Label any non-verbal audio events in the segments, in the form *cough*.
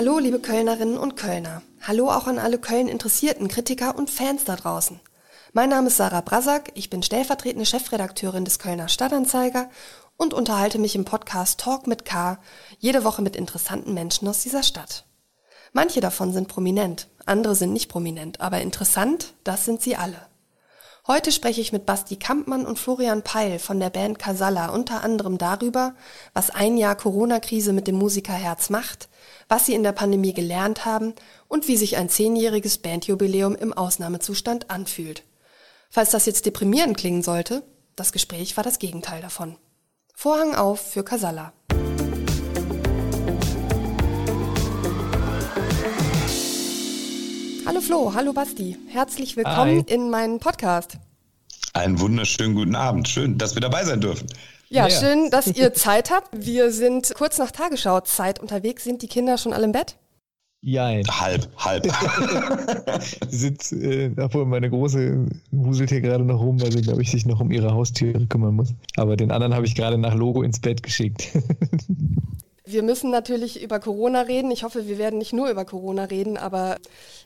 Hallo, liebe Kölnerinnen und Kölner. Hallo auch an alle Köln-Interessierten, Kritiker und Fans da draußen. Mein Name ist Sarah Brasak, ich bin stellvertretende Chefredakteurin des Kölner Stadtanzeiger und unterhalte mich im Podcast Talk mit K jede Woche mit interessanten Menschen aus dieser Stadt. Manche davon sind prominent, andere sind nicht prominent, aber interessant, das sind sie alle. Heute spreche ich mit Basti Kampmann und Florian Peil von der Band Casalla unter anderem darüber, was ein Jahr Corona-Krise mit dem Musikerherz macht, was sie in der Pandemie gelernt haben und wie sich ein zehnjähriges Bandjubiläum im Ausnahmezustand anfühlt. Falls das jetzt deprimierend klingen sollte, das Gespräch war das Gegenteil davon. Vorhang auf für Casalla. Hallo Flo, hallo Basti. Herzlich willkommen Hi. in meinen Podcast. Einen wunderschönen guten Abend. Schön, dass wir dabei sein dürfen. Ja, ja, schön, dass *laughs* ihr Zeit habt. Wir sind kurz nach Tagesschau-Zeit unterwegs. Sind die Kinder schon alle im Bett? Jein. Halb, halb. *laughs* sind, äh, obwohl meine Große wuselt hier gerade noch rum, weil sie, glaube ich, sich noch um ihre Haustiere kümmern muss. Aber den anderen habe ich gerade nach Logo ins Bett geschickt. *laughs* Wir müssen natürlich über Corona reden. Ich hoffe, wir werden nicht nur über Corona reden, aber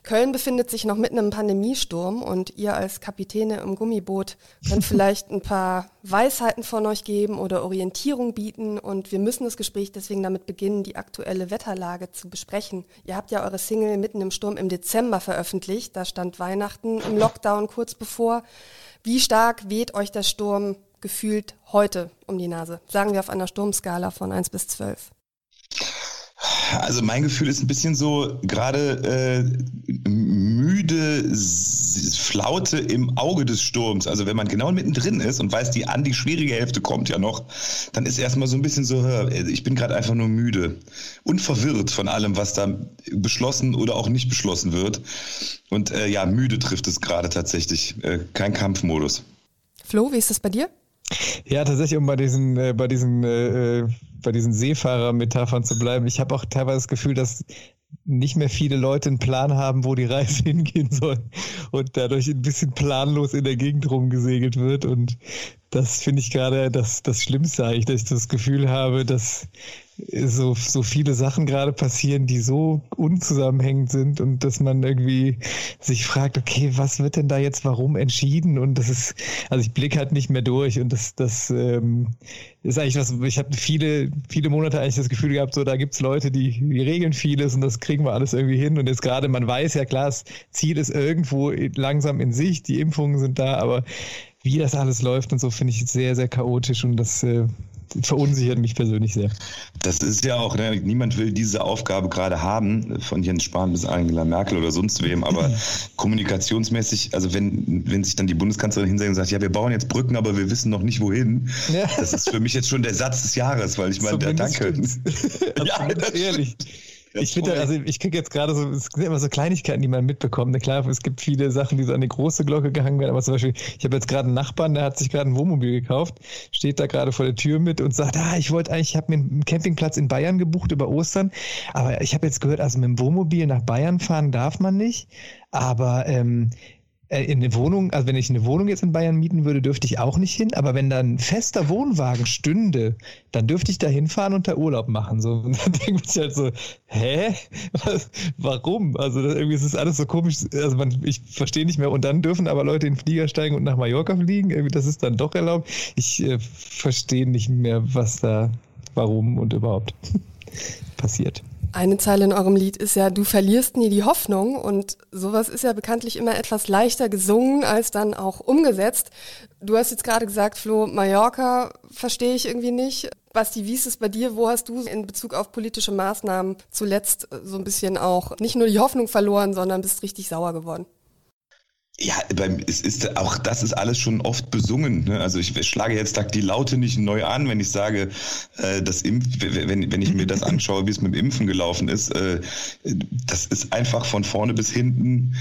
Köln befindet sich noch mitten im Pandemiesturm und ihr als Kapitäne im Gummiboot könnt *laughs* vielleicht ein paar Weisheiten von euch geben oder Orientierung bieten und wir müssen das Gespräch deswegen damit beginnen, die aktuelle Wetterlage zu besprechen. Ihr habt ja eure Single mitten im Sturm im Dezember veröffentlicht. Da stand Weihnachten im Lockdown kurz bevor. Wie stark weht euch der Sturm gefühlt heute um die Nase? Sagen wir auf einer Sturmskala von 1 bis 12. Also mein Gefühl ist ein bisschen so gerade äh, müde Flaute im Auge des Sturms. Also wenn man genau mittendrin ist und weiß, die an die schwierige Hälfte kommt ja noch, dann ist erstmal so ein bisschen so, ich bin gerade einfach nur müde und verwirrt von allem, was da beschlossen oder auch nicht beschlossen wird. Und äh, ja, müde trifft es gerade tatsächlich. Äh, kein Kampfmodus. Flo, wie ist das bei dir? Ja, tatsächlich, um bei diesen, äh, bei diesen, äh, äh bei diesen Seefahrer-Metaphern zu bleiben. Ich habe auch teilweise das Gefühl, dass nicht mehr viele Leute einen Plan haben, wo die Reise *laughs* hingehen soll und dadurch ein bisschen planlos in der Gegend rumgesegelt wird. Und das finde ich gerade das, das Schlimmste eigentlich, dass ich das Gefühl habe, dass so, so viele Sachen gerade passieren, die so unzusammenhängend sind und dass man irgendwie sich fragt, okay, was wird denn da jetzt warum entschieden? Und das ist, also ich blicke halt nicht mehr durch und das, das ähm, ist eigentlich was, ich habe viele, viele Monate eigentlich das Gefühl gehabt, so da gibt's Leute, die, die regeln vieles und das kriegen wir alles irgendwie hin. Und jetzt gerade, man weiß ja klar, das Ziel ist irgendwo langsam in Sicht, die Impfungen sind da, aber wie das alles läuft und so finde ich sehr, sehr chaotisch und das äh, verunsichert mich persönlich sehr. Das ist ja auch, ne, niemand will diese Aufgabe gerade haben, von Jens Spahn bis Angela Merkel oder sonst wem, aber *laughs* kommunikationsmäßig, also wenn, wenn sich dann die Bundeskanzlerin hinsetzt und sagt, ja, wir bauen jetzt Brücken, aber wir wissen noch nicht wohin, ja. das ist für mich jetzt schon der Satz des Jahres, weil ich meine, danke. *laughs* ja, ehrlich ich finde, also ich kriege jetzt gerade so, es sind immer so Kleinigkeiten, die man mitbekommt. Na klar, es gibt viele Sachen, die so an die große Glocke gehangen werden, aber zum Beispiel, ich habe jetzt gerade einen Nachbarn, der hat sich gerade ein Wohnmobil gekauft, steht da gerade vor der Tür mit und sagt, ah, ich wollte eigentlich, ich habe mir einen Campingplatz in Bayern gebucht über Ostern, aber ich habe jetzt gehört, also mit dem Wohnmobil nach Bayern fahren darf man nicht, aber ähm, äh, in eine Wohnung, also wenn ich eine Wohnung jetzt in Bayern mieten würde, dürfte ich auch nicht hin, aber wenn da ein fester Wohnwagen stünde, dann dürfte ich da hinfahren und da Urlaub machen. So, *laughs* und dann denke ich halt so, hä? Was, warum? Also das, irgendwie ist es alles so komisch, also man, ich verstehe nicht mehr. Und dann dürfen aber Leute in den Flieger steigen und nach Mallorca fliegen. Irgendwie, das ist dann doch erlaubt. Ich äh, verstehe nicht mehr, was da, warum und überhaupt *laughs* passiert. Eine Zeile in eurem Lied ist ja, du verlierst nie die Hoffnung und sowas ist ja bekanntlich immer etwas leichter gesungen als dann auch umgesetzt. Du hast jetzt gerade gesagt, Flo, Mallorca verstehe ich irgendwie nicht. Basti, wie ist es bei dir? Wo hast du in Bezug auf politische Maßnahmen zuletzt so ein bisschen auch nicht nur die Hoffnung verloren, sondern bist richtig sauer geworden? Ja, beim, es ist auch das ist alles schon oft besungen. Ne? Also ich schlage jetzt die Laute nicht neu an, wenn ich sage, äh, das Impf, wenn, wenn ich mir das *laughs* anschaue, wie es mit dem Impfen gelaufen ist, äh, das ist einfach von vorne bis hinten.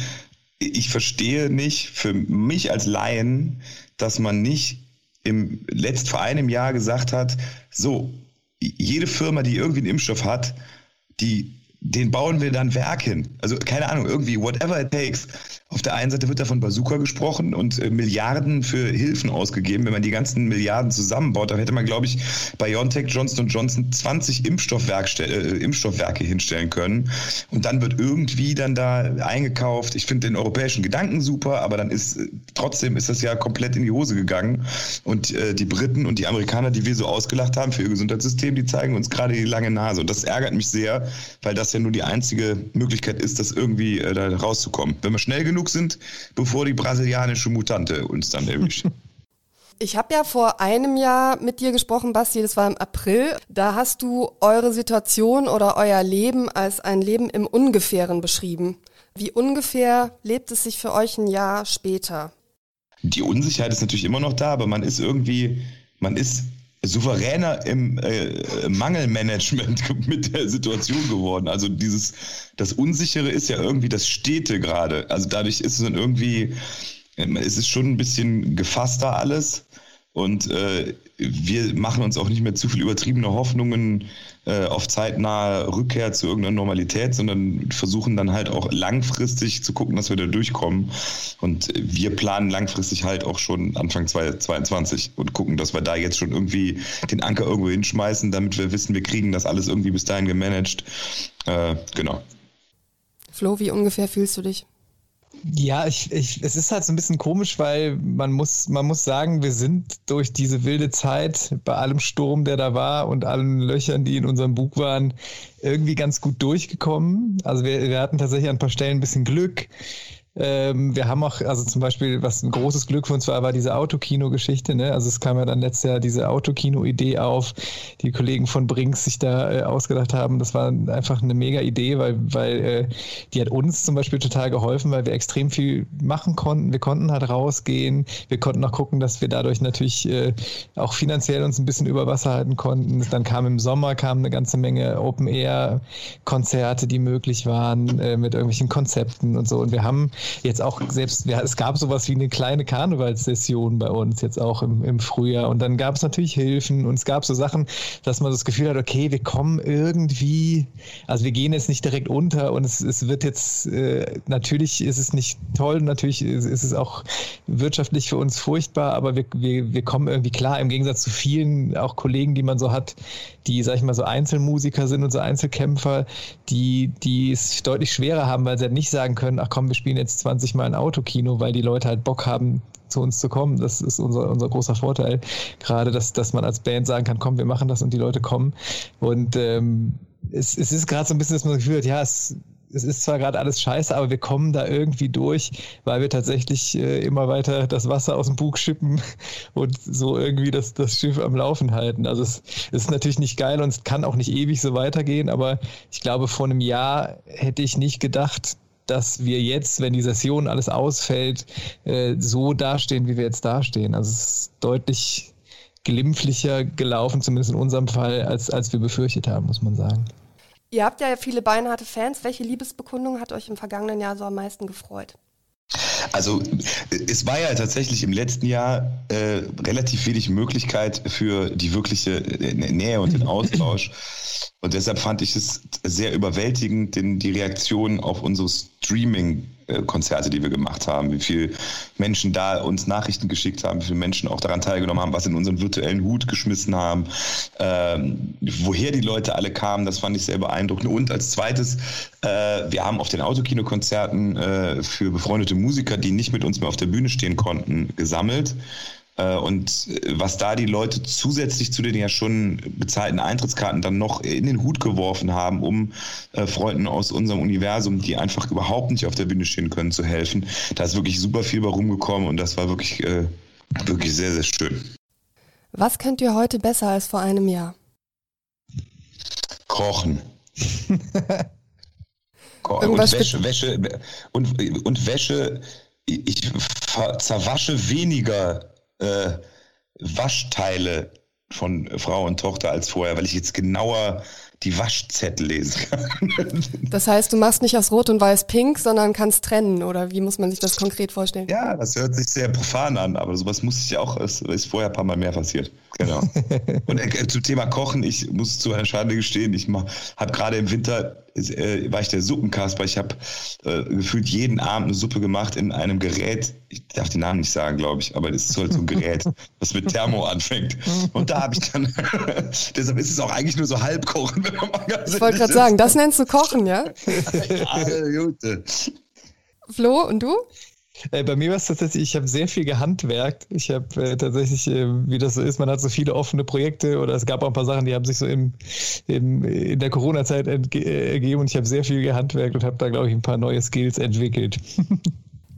Ich verstehe nicht für mich als Laien, dass man nicht im letzt vor einem Jahr gesagt hat, so jede Firma, die irgendwie einen Impfstoff hat, die den bauen wir dann Werk hin. Also keine Ahnung, irgendwie, whatever it takes. Auf der einen Seite wird da von Bazooka gesprochen und äh, Milliarden für Hilfen ausgegeben. Wenn man die ganzen Milliarden zusammenbaut, dann hätte man, glaube ich, BioNTech, Johnson Johnson 20 Impfstoffwerke, äh, Impfstoffwerke hinstellen können. Und dann wird irgendwie dann da eingekauft. Ich finde den europäischen Gedanken super, aber dann ist äh, trotzdem ist das ja komplett in die Hose gegangen. Und äh, die Briten und die Amerikaner, die wir so ausgelacht haben für ihr Gesundheitssystem, die zeigen uns gerade die lange Nase. Und das ärgert mich sehr, weil das ja nur die einzige Möglichkeit ist, das irgendwie äh, da rauszukommen. Wenn wir schnell genug sind, bevor die brasilianische Mutante uns dann erwischt. *laughs* Ich habe ja vor einem Jahr mit dir gesprochen, Basti, das war im April. Da hast du eure Situation oder euer Leben als ein Leben im Ungefähren beschrieben. Wie ungefähr lebt es sich für euch ein Jahr später? Die Unsicherheit ist natürlich immer noch da, aber man ist irgendwie, man ist souveräner im äh, Mangelmanagement *laughs* mit der Situation geworden. Also dieses, das Unsichere ist ja irgendwie das Stete gerade. Also dadurch ist es dann irgendwie, ähm, es ist schon ein bisschen gefasster alles. Und äh, wir machen uns auch nicht mehr zu viel übertriebene Hoffnungen äh, auf zeitnahe Rückkehr zu irgendeiner Normalität, sondern versuchen dann halt auch langfristig zu gucken, dass wir da durchkommen. Und wir planen langfristig halt auch schon Anfang 2022 und gucken, dass wir da jetzt schon irgendwie den Anker irgendwo hinschmeißen, damit wir wissen, wir kriegen das alles irgendwie bis dahin gemanagt. Äh, genau. Flo, wie ungefähr fühlst du dich? Ja, ich, ich, es ist halt so ein bisschen komisch, weil man muss, man muss sagen, wir sind durch diese wilde Zeit bei allem Sturm, der da war und allen Löchern, die in unserem Bug waren, irgendwie ganz gut durchgekommen. Also wir, wir hatten tatsächlich an ein paar Stellen ein bisschen Glück. Ähm, wir haben auch, also zum Beispiel, was ein großes Glück für uns war, war diese Autokino-Geschichte. Ne? Also es kam ja dann letztes Jahr diese Autokino-Idee auf, die Kollegen von Brinks sich da äh, ausgedacht haben. Das war einfach eine mega Idee, weil, weil äh, die hat uns zum Beispiel total geholfen, weil wir extrem viel machen konnten. Wir konnten halt rausgehen. Wir konnten auch gucken, dass wir dadurch natürlich äh, auch finanziell uns ein bisschen über Wasser halten konnten. Dann kam im Sommer kam eine ganze Menge Open-Air-Konzerte, die möglich waren, äh, mit irgendwelchen Konzepten und so. Und wir haben jetzt auch selbst, ja, es gab sowas wie eine kleine Karnevalssession bei uns jetzt auch im, im Frühjahr. Und dann gab es natürlich Hilfen und es gab so Sachen, dass man das Gefühl hat, okay, wir kommen irgendwie, also wir gehen jetzt nicht direkt unter und es, es wird jetzt, äh, natürlich ist es nicht toll, natürlich ist, ist, es auch wirtschaftlich für uns furchtbar, aber wir, wir, wir kommen irgendwie klar, im Gegensatz zu vielen auch Kollegen, die man so hat, die, sag ich mal, so Einzelmusiker sind und so Einzelkämpfer, die, die es deutlich schwerer haben, weil sie halt nicht sagen können, ach komm, wir spielen jetzt 20 Mal ein Autokino, weil die Leute halt Bock haben, zu uns zu kommen. Das ist unser, unser großer Vorteil. Gerade, dass, dass man als Band sagen kann, komm, wir machen das und die Leute kommen. Und ähm, es, es ist gerade so ein bisschen, dass man das Gefühl hat, ja, es, es ist zwar gerade alles scheiße, aber wir kommen da irgendwie durch, weil wir tatsächlich äh, immer weiter das Wasser aus dem Bug schippen *laughs* und so irgendwie das, das Schiff am Laufen halten. Also es, es ist natürlich nicht geil und es kann auch nicht ewig so weitergehen, aber ich glaube, vor einem Jahr hätte ich nicht gedacht, dass wir jetzt, wenn die Session alles ausfällt, äh, so dastehen, wie wir jetzt dastehen. Also es ist deutlich glimpflicher gelaufen, zumindest in unserem Fall, als, als wir befürchtet haben, muss man sagen. Ihr habt ja viele beinharte Fans. Welche Liebesbekundung hat euch im vergangenen Jahr so am meisten gefreut? Also es war ja tatsächlich im letzten Jahr äh, relativ wenig Möglichkeit für die wirkliche äh, Nähe und den Austausch. Und deshalb fand ich es sehr überwältigend, denn die Reaktion auf unsere Streaming-Konzerte, die wir gemacht haben, wie viele Menschen da uns Nachrichten geschickt haben, wie viele Menschen auch daran teilgenommen haben, was in unseren virtuellen Hut geschmissen haben, ähm, woher die Leute alle kamen, das fand ich sehr beeindruckend. Und als zweites, äh, wir haben auf den Autokino-Konzerten äh, für befreundete Musiker, die nicht mit uns mehr auf der Bühne stehen konnten, gesammelt. Äh, und äh, was da die Leute zusätzlich zu den ja schon bezahlten Eintrittskarten dann noch in den Hut geworfen haben, um äh, Freunden aus unserem Universum, die einfach überhaupt nicht auf der Bühne stehen können, zu helfen. Da ist wirklich super viel bei rumgekommen und das war wirklich, äh, wirklich sehr, sehr schön. Was könnt ihr heute besser als vor einem Jahr? Kochen. *laughs* und Wäsche, Wäsche und, und Wäsche, ich zerwasche weniger äh, Waschteile von Frau und Tochter als vorher, weil ich jetzt genauer die Waschzettel lesen kann. *laughs* Das heißt, du machst nicht aus Rot und Weiß Pink, sondern kannst trennen, oder wie muss man sich das konkret vorstellen? Ja, das hört sich sehr profan an, aber sowas muss ich ja auch, ist, ist vorher ein paar Mal mehr passiert. Genau. *laughs* Und äh, zum Thema Kochen, ich muss zu einer Schande gestehen, ich habe gerade im Winter, äh, war ich der Suppenkasper, ich habe äh, gefühlt jeden Abend eine Suppe gemacht in einem Gerät, ich darf den Namen nicht sagen, glaube ich, aber es ist halt so ein Gerät, *laughs* das mit Thermo anfängt. Und da habe ich dann, *laughs* deshalb ist es auch eigentlich nur so halbkochen, wenn man mal ganz Ich wollte gerade sagen, das nennst du Kochen, ja? ja, gut. Flo, und du? Äh, bei mir war es tatsächlich, ich habe sehr viel gehandwerkt. Ich habe äh, tatsächlich, äh, wie das so ist, man hat so viele offene Projekte oder es gab auch ein paar Sachen, die haben sich so im, im in der Corona-Zeit äh, ergeben und ich habe sehr viel gehandwerkt und habe da, glaube ich, ein paar neue Skills entwickelt. *laughs*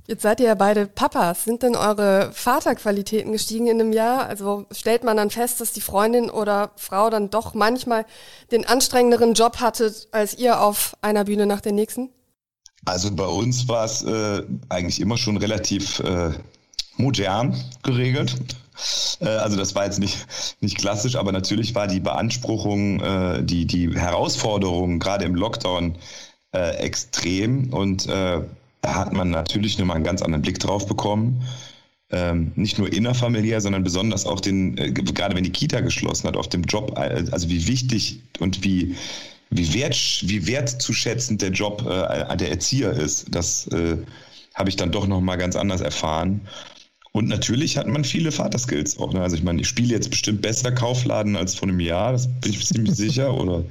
Jetzt seid ihr ja beide Papas. Sind denn eure Vaterqualitäten gestiegen in einem Jahr? Also stellt man dann fest, dass die Freundin oder Frau dann doch manchmal den anstrengenderen Job hatte als ihr auf einer Bühne nach der nächsten? Also bei uns war es äh, eigentlich immer schon relativ äh, modern geregelt. Äh, also das war jetzt nicht, nicht klassisch, aber natürlich war die Beanspruchung, äh, die, die Herausforderung gerade im Lockdown äh, extrem und da hat man natürlich nochmal einen ganz anderen Blick drauf bekommen. Ähm, nicht nur innerfamiliär, sondern besonders auch den, gerade wenn die Kita geschlossen hat, auf dem Job, also wie wichtig und wie, wie, wert, wie wertzuschätzend der Job äh, der Erzieher ist. Das äh, habe ich dann doch nochmal ganz anders erfahren. Und natürlich hat man viele Vaterskills auch. Ne? Also ich meine, ich spiele jetzt bestimmt besser Kaufladen als vor einem Jahr, das bin ich ziemlich *laughs* sicher. Oder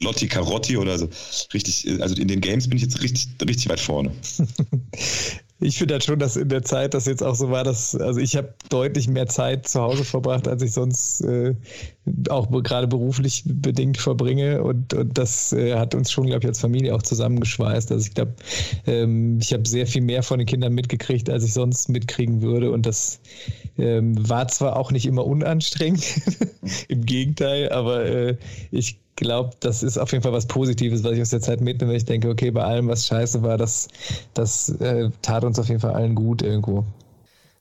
Lotti Carotti oder so. Richtig, also in den Games bin ich jetzt richtig, richtig weit vorne. *laughs* Ich finde halt schon, dass in der Zeit das jetzt auch so war, dass, also ich habe deutlich mehr Zeit zu Hause verbracht, als ich sonst äh, auch gerade beruflich bedingt verbringe. Und, und das äh, hat uns schon, glaube ich, als Familie auch zusammengeschweißt. Also ich glaube, ähm, ich habe sehr viel mehr von den Kindern mitgekriegt, als ich sonst mitkriegen würde. Und das ähm, war zwar auch nicht immer unanstrengend, *laughs* im Gegenteil, aber äh, ich glaube, das ist auf jeden Fall was Positives, was ich aus der Zeit mitnehme. Ich denke, okay, bei allem, was scheiße war, das, das äh, tat uns auf jeden Fall allen gut irgendwo.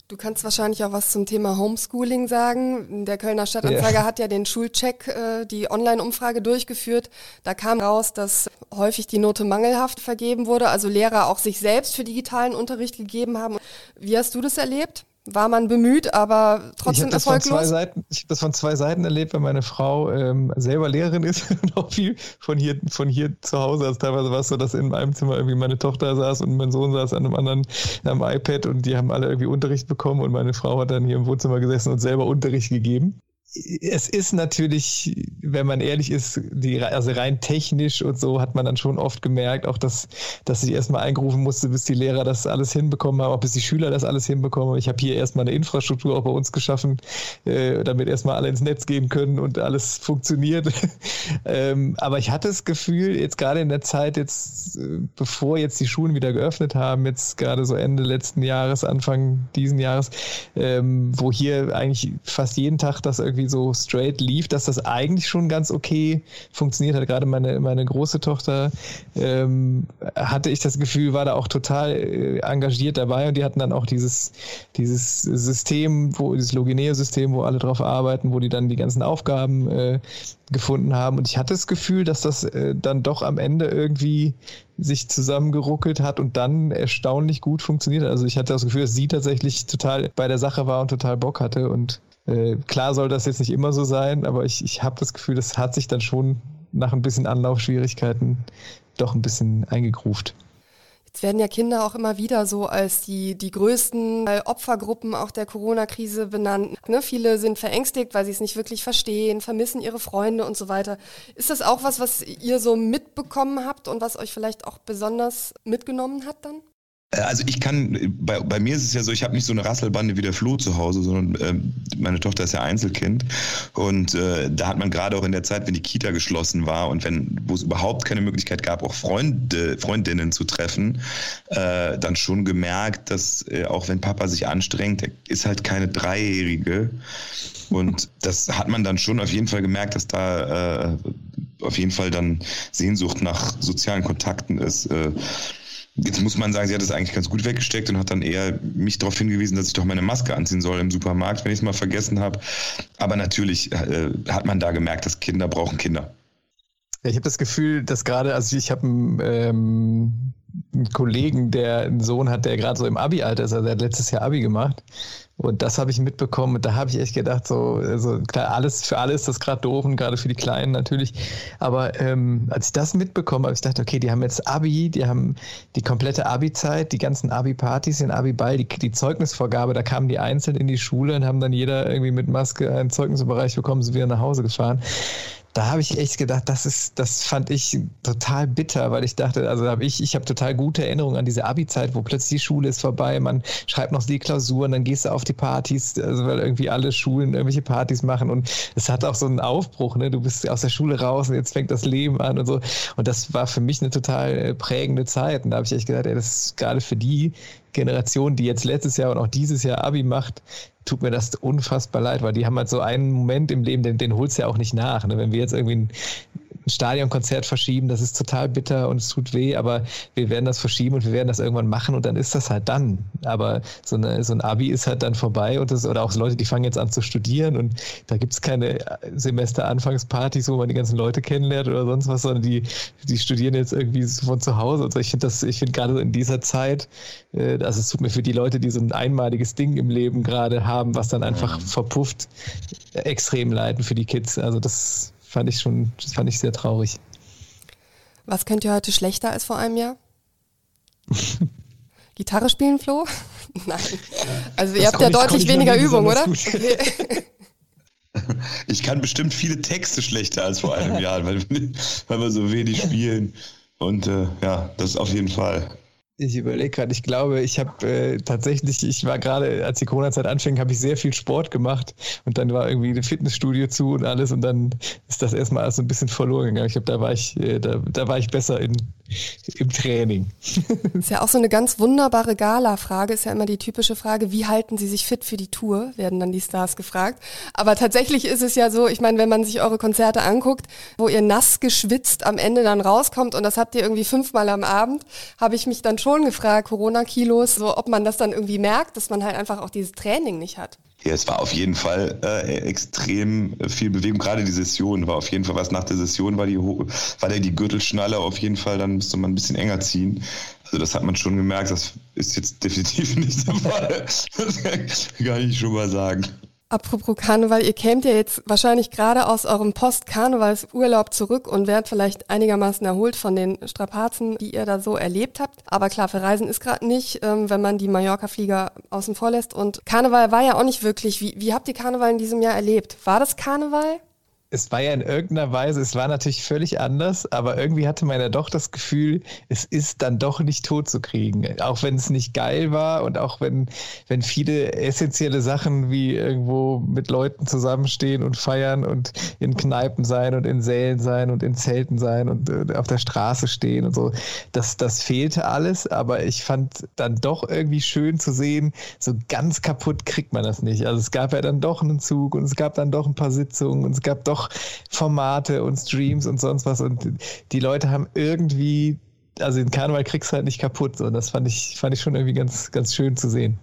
Du kannst wahrscheinlich auch was zum Thema Homeschooling sagen. Der Kölner Stadtanzeiger ja. hat ja den Schulcheck, äh, die Online-Umfrage durchgeführt. Da kam raus, dass häufig die Note mangelhaft vergeben wurde, also Lehrer auch sich selbst für digitalen Unterricht gegeben haben. Wie hast du das erlebt? War man bemüht, aber trotzdem ich erfolglos. Von zwei Seiten, ich habe das von zwei Seiten erlebt, weil meine Frau ähm, selber Lehrerin ist *laughs* und auch viel von hier, von hier zu Hause. Also teilweise war es so, dass in einem Zimmer irgendwie meine Tochter saß und mein Sohn saß an einem anderen am iPad und die haben alle irgendwie Unterricht bekommen und meine Frau hat dann hier im Wohnzimmer gesessen und selber Unterricht gegeben es ist natürlich, wenn man ehrlich ist, die, also rein technisch und so hat man dann schon oft gemerkt, auch dass, dass ich erstmal eingerufen musste, bis die Lehrer das alles hinbekommen haben, auch bis die Schüler das alles hinbekommen. Ich habe hier erstmal eine Infrastruktur auch bei uns geschaffen, äh, damit erstmal alle ins Netz gehen können und alles funktioniert. *laughs* ähm, aber ich hatte das Gefühl, jetzt gerade in der Zeit, jetzt, bevor jetzt die Schulen wieder geöffnet haben, jetzt gerade so Ende letzten Jahres, Anfang diesen Jahres, ähm, wo hier eigentlich fast jeden Tag das irgendwie so straight lief, dass das eigentlich schon ganz okay funktioniert hat. Gerade meine, meine große Tochter ähm, hatte ich das Gefühl, war da auch total äh, engagiert dabei und die hatten dann auch dieses, dieses System, wo dieses Logineo-System, wo alle drauf arbeiten, wo die dann die ganzen Aufgaben äh, gefunden haben. Und ich hatte das Gefühl, dass das äh, dann doch am Ende irgendwie sich zusammengeruckelt hat und dann erstaunlich gut funktioniert hat. Also ich hatte das Gefühl, dass sie tatsächlich total bei der Sache war und total Bock hatte. Und äh, klar soll das jetzt nicht immer so sein, aber ich, ich habe das Gefühl, das hat sich dann schon nach ein bisschen Anlaufschwierigkeiten doch ein bisschen eingegruft. Jetzt werden ja Kinder auch immer wieder so als die, die größten Opfergruppen auch der Corona-Krise benannt. Ne? Viele sind verängstigt, weil sie es nicht wirklich verstehen, vermissen ihre Freunde und so weiter. Ist das auch was, was ihr so mitbekommen habt und was euch vielleicht auch besonders mitgenommen hat dann? Äh, also ich kann, bei, bei mir ist es ja so, ich habe nicht so eine Rasselbande wie der Flo zu Hause, sondern ähm, meine Tochter ist ja Einzelkind. Und äh, da hat man gerade auch in der Zeit, wenn die Kita geschlossen war und wenn, wo es überhaupt keine Möglichkeit gab, auch Freunde, Freundinnen zu treffen, äh, dann schon gemerkt, dass äh, auch wenn Papa sich anstrengt, er ist halt keine Dreijährige. Und das hat man dann schon auf jeden Fall gemerkt, dass da äh, auf jeden Fall dann Sehnsucht nach sozialen Kontakten ist. Jetzt muss man sagen, sie hat es eigentlich ganz gut weggesteckt und hat dann eher mich darauf hingewiesen, dass ich doch meine Maske anziehen soll im Supermarkt, wenn ich es mal vergessen habe. Aber natürlich äh, hat man da gemerkt, dass Kinder brauchen Kinder. Ja, ich habe das Gefühl, dass gerade, also ich habe ähm, einen Kollegen, der einen Sohn hat, der gerade so im Abi-Alter ist, also der hat letztes Jahr Abi gemacht. Und das habe ich mitbekommen. Und da habe ich echt gedacht, so, also klar, alles für alle ist das gerade doof und gerade für die Kleinen natürlich. Aber ähm, als ich das mitbekommen habe, ich dachte, okay, die haben jetzt Abi, die haben die komplette Abi-Zeit, die ganzen Abi-Partys, den Abi-Ball, die, die Zeugnisvorgabe, da kamen die einzeln in die Schule und haben dann jeder irgendwie mit Maske einen Zeugnisbereich bekommen, sind wieder nach Hause gefahren da habe ich echt gedacht, das ist, das fand ich total bitter, weil ich dachte, also habe ich, ich habe total gute Erinnerungen an diese Abi-Zeit, wo plötzlich die Schule ist vorbei, man schreibt noch die Klausuren, dann gehst du auf die Partys, also weil irgendwie alle Schulen irgendwelche Partys machen und es hat auch so einen Aufbruch, ne? Du bist aus der Schule raus und jetzt fängt das Leben an und so. Und das war für mich eine total äh, prägende Zeit. Und da habe ich echt gedacht, ey, das ist gerade für die Generation, die jetzt letztes Jahr und auch dieses Jahr Abi macht, tut mir das unfassbar leid, weil die haben halt so einen Moment im Leben, den, den holst du ja auch nicht nach. Ne? Wenn wir jetzt irgendwie ein, ein Stadionkonzert verschieben, das ist total bitter und es tut weh, aber wir werden das verschieben und wir werden das irgendwann machen und dann ist das halt dann. Aber so, eine, so ein Abi ist halt dann vorbei und das, oder auch Leute, die fangen jetzt an zu studieren und da gibt es keine Semesteranfangspartys, wo man die ganzen Leute kennenlernt oder sonst was, sondern die, die studieren jetzt irgendwie von zu Hause. Also ich finde das, ich finde gerade in dieser Zeit, äh, also es tut mir für die Leute, die so ein einmaliges Ding im Leben gerade haben, was dann einfach mhm. verpufft, extrem leiden für die Kids. Also das fand ich schon, das fand ich sehr traurig. Was könnt ihr heute schlechter als vor einem Jahr? *laughs* Gitarre spielen, Flo? *laughs* Nein. Also ihr das habt ja deutlich weniger Übung, oder? Okay. *laughs* Ich kann bestimmt viele Texte schlechter als vor einem Jahr, weil, weil wir so wenig spielen. Und äh, ja, das auf jeden Fall. Ich überlege gerade, ich glaube, ich habe äh, tatsächlich, ich war gerade, als die Corona-Zeit anfing, habe ich sehr viel Sport gemacht und dann war irgendwie ein Fitnessstudio zu und alles und dann ist das erstmal alles so ein bisschen verloren gegangen. Ich glaube, da war ich, äh, da, da war ich besser in, im Training. *laughs* Ist ja auch so eine ganz wunderbare Gala-Frage, ist ja immer die typische Frage, wie halten Sie sich fit für die Tour, werden dann die Stars gefragt. Aber tatsächlich ist es ja so, ich meine, wenn man sich eure Konzerte anguckt, wo ihr nass geschwitzt am Ende dann rauskommt und das habt ihr irgendwie fünfmal am Abend, habe ich mich dann schon gefragt, Corona-Kilos, so ob man das dann irgendwie merkt, dass man halt einfach auch dieses Training nicht hat. Ja, es war auf jeden Fall äh, extrem viel Bewegung. Gerade die Session war auf jeden Fall was. Nach der Session war die war der die Gürtelschnalle auf jeden Fall. Dann musste man ein bisschen enger ziehen. Also das hat man schon gemerkt. Das ist jetzt definitiv *laughs* nicht der Fall. Das kann ich schon mal sagen. Apropos Karneval, ihr kämt ja jetzt wahrscheinlich gerade aus eurem Post-Karnevalsurlaub zurück und werdet vielleicht einigermaßen erholt von den Strapazen, die ihr da so erlebt habt. Aber klar, für Reisen ist gerade nicht, ähm, wenn man die Mallorca-Flieger außen vor lässt. Und Karneval war ja auch nicht wirklich. Wie, wie habt ihr Karneval in diesem Jahr erlebt? War das Karneval? Es war ja in irgendeiner Weise, es war natürlich völlig anders, aber irgendwie hatte man ja doch das Gefühl, es ist dann doch nicht tot zu kriegen. Auch wenn es nicht geil war und auch wenn, wenn viele essentielle Sachen wie irgendwo mit Leuten zusammenstehen und feiern und in Kneipen sein und in Sälen sein und in Zelten sein und äh, auf der Straße stehen und so, das, das fehlte alles, aber ich fand dann doch irgendwie schön zu sehen, so ganz kaputt kriegt man das nicht. Also es gab ja dann doch einen Zug und es gab dann doch ein paar Sitzungen und es gab doch noch Formate und Streams und sonst was. Und die Leute haben irgendwie, also den Karneval kriegst du halt nicht kaputt. Und das fand ich, fand ich schon irgendwie ganz, ganz schön zu sehen.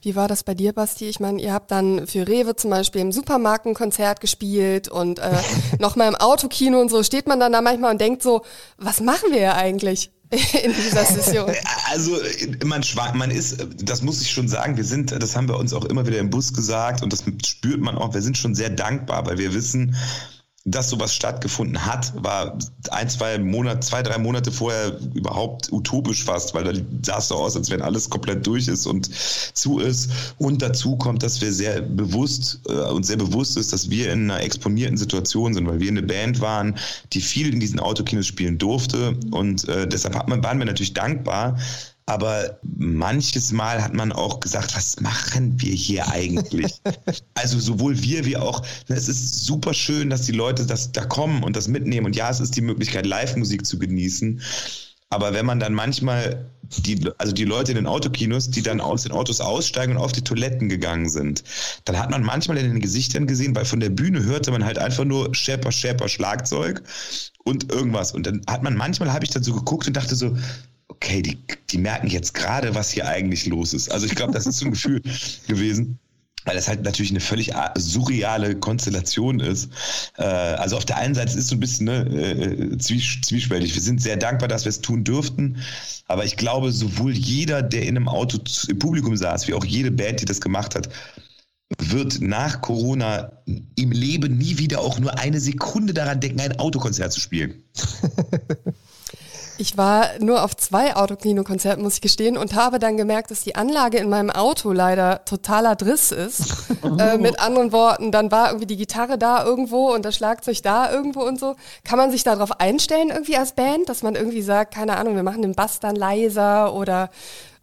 Wie war das bei dir, Basti? Ich meine, ihr habt dann für Rewe zum Beispiel im Supermarkenkonzert gespielt und äh, *laughs* nochmal im Autokino und so. Steht man dann da manchmal und denkt so, was machen wir ja eigentlich? *laughs* in dieser Session? Also man man ist, das muss ich schon sagen, wir sind, das haben wir uns auch immer wieder im Bus gesagt und das spürt man auch, wir sind schon sehr dankbar, weil wir wissen, dass sowas stattgefunden hat, war ein, zwei Monate, zwei, drei Monate vorher überhaupt utopisch fast, weil da sah es so aus, als wenn alles komplett durch ist und zu ist. Und dazu kommt, dass wir sehr bewusst, äh, uns sehr bewusst ist, dass wir in einer exponierten Situation sind, weil wir eine Band waren, die viel in diesen Autokinos spielen durfte. Und äh, deshalb hat man, waren wir natürlich dankbar, aber manches Mal hat man auch gesagt, was machen wir hier eigentlich? *laughs* also sowohl wir wie auch, es ist super schön, dass die Leute das da kommen und das mitnehmen. Und ja, es ist die Möglichkeit, Live-Musik zu genießen. Aber wenn man dann manchmal die, also die Leute in den Autokinos, die dann aus den Autos aussteigen und auf die Toiletten gegangen sind, dann hat man manchmal in den Gesichtern gesehen, weil von der Bühne hörte man halt einfach nur Schäper, Schäper, Schlagzeug und irgendwas. Und dann hat man manchmal, habe ich dann so geguckt und dachte so, okay, die, die merken jetzt gerade, was hier eigentlich los ist. Also ich glaube, das ist so ein Gefühl *laughs* gewesen. weil das halt natürlich eine völlig surreale Konstellation ist. Äh, also auf der einen Seite ist es so ein bisschen ne, äh, zwiespältig. Wir sind sehr dankbar, dass wir es tun dürften, aber ich glaube, sowohl jeder, der in einem Auto im Publikum saß, wie auch jede Band, die das gemacht hat, wird nach Corona im Leben nie wieder auch nur eine Sekunde daran denken, ein Autokonzert zu spielen. *laughs* Ich war nur auf zwei Autokino-Konzerten, muss ich gestehen, und habe dann gemerkt, dass die Anlage in meinem Auto leider totaler Driss ist. *laughs* Oh. Äh, mit anderen Worten, dann war irgendwie die Gitarre da irgendwo und das Schlagzeug da irgendwo und so. Kann man sich darauf einstellen irgendwie als Band, dass man irgendwie sagt, keine Ahnung, wir machen den Bass dann leiser oder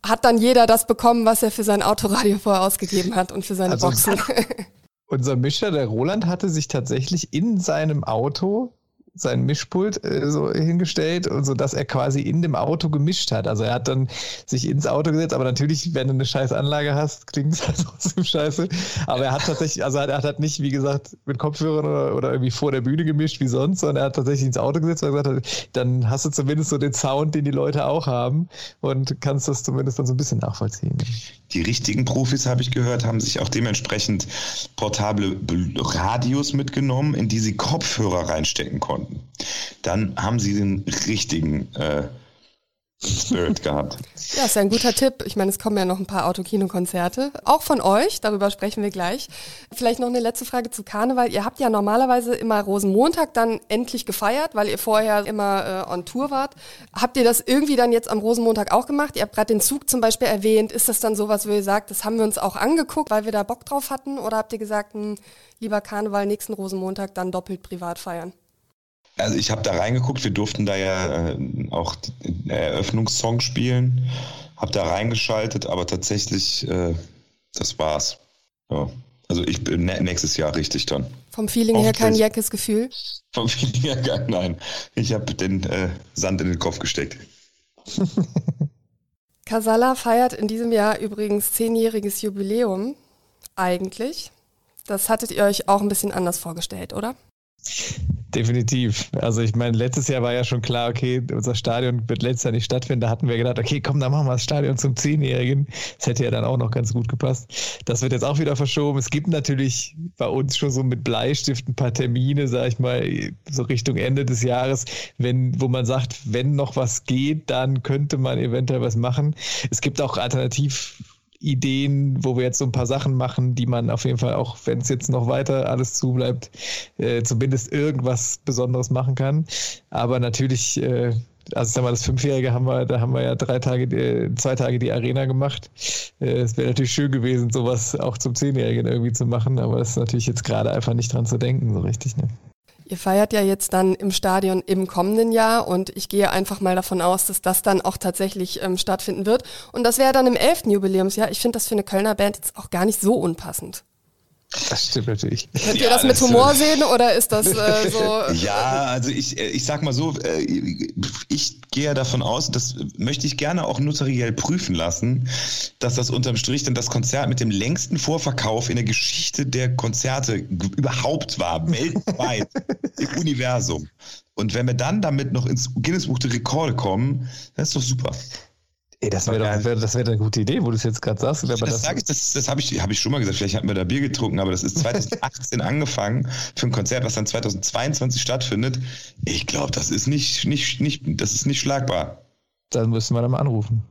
hat dann jeder das bekommen, was er für sein Autoradio vorher ausgegeben hat und für seine also Boxen? *laughs* Unser Mischer, der Roland, hatte sich tatsächlich in seinem Auto sein Mischpult äh, so hingestellt und so, dass er quasi in dem Auto gemischt hat. Also er hat dann sich ins Auto gesetzt, aber natürlich, wenn du eine scheiß Anlage hast, klingt es halt *laughs* trotzdem scheiße. Aber er hat tatsächlich, also er hat halt nicht, wie gesagt, mit Kopfhörern oder, oder irgendwie vor der Bühne gemischt wie sonst, sondern er hat tatsächlich ins Auto gesetzt und gesagt, dann hast du zumindest so den Sound, den die Leute auch haben und kannst das zumindest dann so ein bisschen nachvollziehen. Die richtigen Profis, habe ich gehört, haben sich auch dementsprechend portable Radios mitgenommen, in die sie Kopfhörer reinstecken konnten. Dann haben sie den richtigen äh, Spirit gehabt. Ja, ist ja ein guter Tipp. Ich meine, es kommen ja noch ein paar Autokino-Konzerte. Auch von euch, darüber sprechen wir gleich. Vielleicht noch eine letzte Frage zu Karneval. Ihr habt ja normalerweise immer Rosenmontag dann endlich gefeiert, weil ihr vorher immer äh, on Tour wart. Habt ihr das irgendwie dann jetzt am Rosenmontag auch gemacht? Ihr habt gerade den Zug zum Beispiel erwähnt. Ist das dann sowas, wo ihr sagt, das haben wir uns auch angeguckt, weil wir da Bock drauf hatten? Oder habt ihr gesagt, mh, hm, lieber Karneval nächsten Rosenmontag dann doppelt privat feiern? Also ich habe da reingeguckt, wir durften da ja äh, auch den Eröffnungssong spielen, habe da reingeschaltet, aber tatsächlich, äh, das war's. Ja. Also ich bin nächstes Jahr richtig dann. Vom Feeling her kein jeckes Gefühl? Vom *laughs* Feeling her kein, nein. Ich habe den äh, Sand in den Kopf gesteckt. *laughs* Casala feiert in diesem Jahr übrigens zehnjähriges Jubiläum. Eigentlich. Das hattet ihr euch auch ein bisschen anders vorgestellt, oder? Definitiv. Also ich meine, letztes Jahr war ja schon klar, okay, unser Stadion wird letztes Jahr nicht stattfinden. Da hatten wir gedacht, okay, komm, dann machen wir das Stadion zum Zehnjährigen. Das hätte ja dann auch noch ganz gut gepasst. Das wird jetzt auch wieder verschoben. Es gibt natürlich bei uns schon so mit Bleistift ein paar Termine, sag ich mal, so Richtung Ende des Jahres, wenn, wo man sagt, wenn noch was geht, dann könnte man eventuell was machen. Es gibt auch alternativ Ideen, wo wir jetzt so ein paar Sachen machen, die man auf jeden Fall auch, wenn es jetzt noch weiter alles zubleibt, äh, zumindest irgendwas Besonderes machen kann. Aber natürlich, äh, also sag mal, das Fünfjährige haben wir, da haben wir ja drei Tage, äh, zwei Tage die Arena gemacht. Äh, es wäre natürlich schön gewesen, sowas auch zum Zehnjährigen irgendwie zu machen, aber das ist natürlich jetzt gerade einfach nicht dran zu denken, so richtig. Ne? Ihr feiert ja jetzt dann im Stadion im kommenden Jahr und ich gehe einfach mal davon aus, dass das dann auch tatsächlich ähm, stattfinden wird. Und das wäre dann im 11. Jubiläumsjahr. Ich finde das für eine Kölner Band jetzt auch gar nicht so unpassend. Das stimmt natürlich. Könnt ihr ja, das mit das, Humor sehen oder ist das äh, so? *laughs* Ja, also ich, äh, ich sag mal so, äh, ich gehe ja davon aus, das möchte ich gerne auch notariell prüfen lassen, dass das unterm Strich dann das Konzert mit dem längsten Vorverkauf in der Geschichte der Konzerte überhaupt war, weltweit *laughs* im Universum. Und wenn wir dann damit noch ins Guinness Buch der Rekorde kommen, das ist doch super. Ey, das wäre doch wär, das wär eine gute Idee, wo du es jetzt gerade sagst. das das, sag ich, das, das habe ich, hab ich schon mal gesagt. Vielleicht hatten wir da Bier getrunken, aber das ist 2018 *laughs* angefangen für ein Konzert, was dann 2022 stattfindet. Ich glaube, das ist nicht, nicht, nicht, das ist nicht schlagbar. Dann müssen wir dann mal anrufen.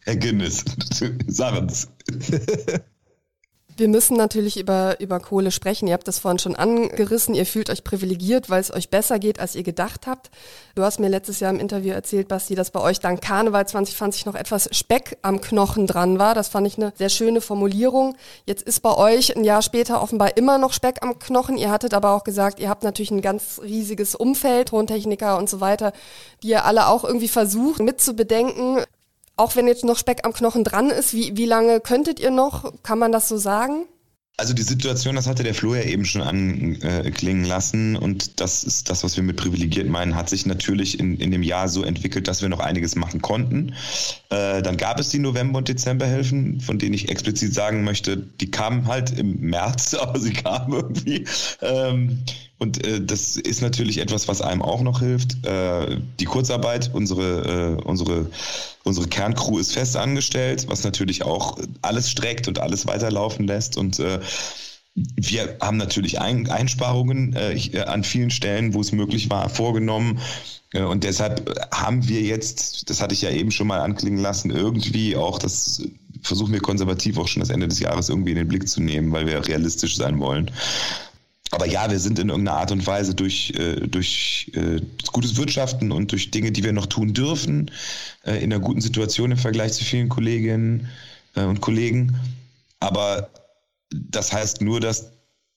Herr Guinness, *laughs* sag uns. *laughs* Wir müssen natürlich über, über Kohle sprechen. Ihr habt das vorhin schon angerissen. Ihr fühlt euch privilegiert, weil es euch besser geht, als ihr gedacht habt. Du hast mir letztes Jahr im Interview erzählt, Basti, dass bei euch dann Karneval 2020 noch etwas Speck am Knochen dran war. Das fand ich eine sehr schöne Formulierung. Jetzt ist bei euch ein Jahr später offenbar immer noch Speck am Knochen. Ihr hattet aber auch gesagt, ihr habt natürlich ein ganz riesiges Umfeld, Tontechniker und so weiter, die ihr alle auch irgendwie versucht mitzubedenken auch wenn jetzt noch Speck am Knochen dran ist, wie, wie lange könntet ihr noch? Kann man das so sagen? Also die Situation, das hatte der Flo ja eben schon anklingen lassen und das ist das, was wir mit privilegiert meinen, hat sich natürlich in, in dem Jahr so entwickelt, dass wir noch einiges machen konnten. Äh, dann gab es die November- und Dezemberhilfen, von denen ich explizit sagen möchte, die kamen halt im März, *laughs* aber sie kamen irgendwie. Ähm, Und äh, das ist natürlich etwas, was einem auch noch hilft. Äh, die Kurzarbeit, unsere, äh, unsere, unsere Kerncrew ist fest angestellt, was natürlich auch alles streckt und alles weiterlaufen lässt. Und äh, wir haben natürlich Ein Einsparungen äh, äh an vielen Stellen, wo es möglich war, vorgenommen. Äh, und deshalb haben wir jetzt, das hatte ich ja eben schon mal anklingen lassen, irgendwie auch das versuchen wir konservativ auch schon das Ende des Jahres irgendwie in den Blick zu nehmen, weil wir realistisch sein wollen. Aber ja, wir sind in irgendeiner Art und Weise durch, äh, durch äh, gutes Wirtschaften und durch Dinge, die wir noch tun dürfen, äh, in einer guten Situation im Vergleich zu vielen Kolleginnen äh, und Kollegen. Aber das heißt nur, dass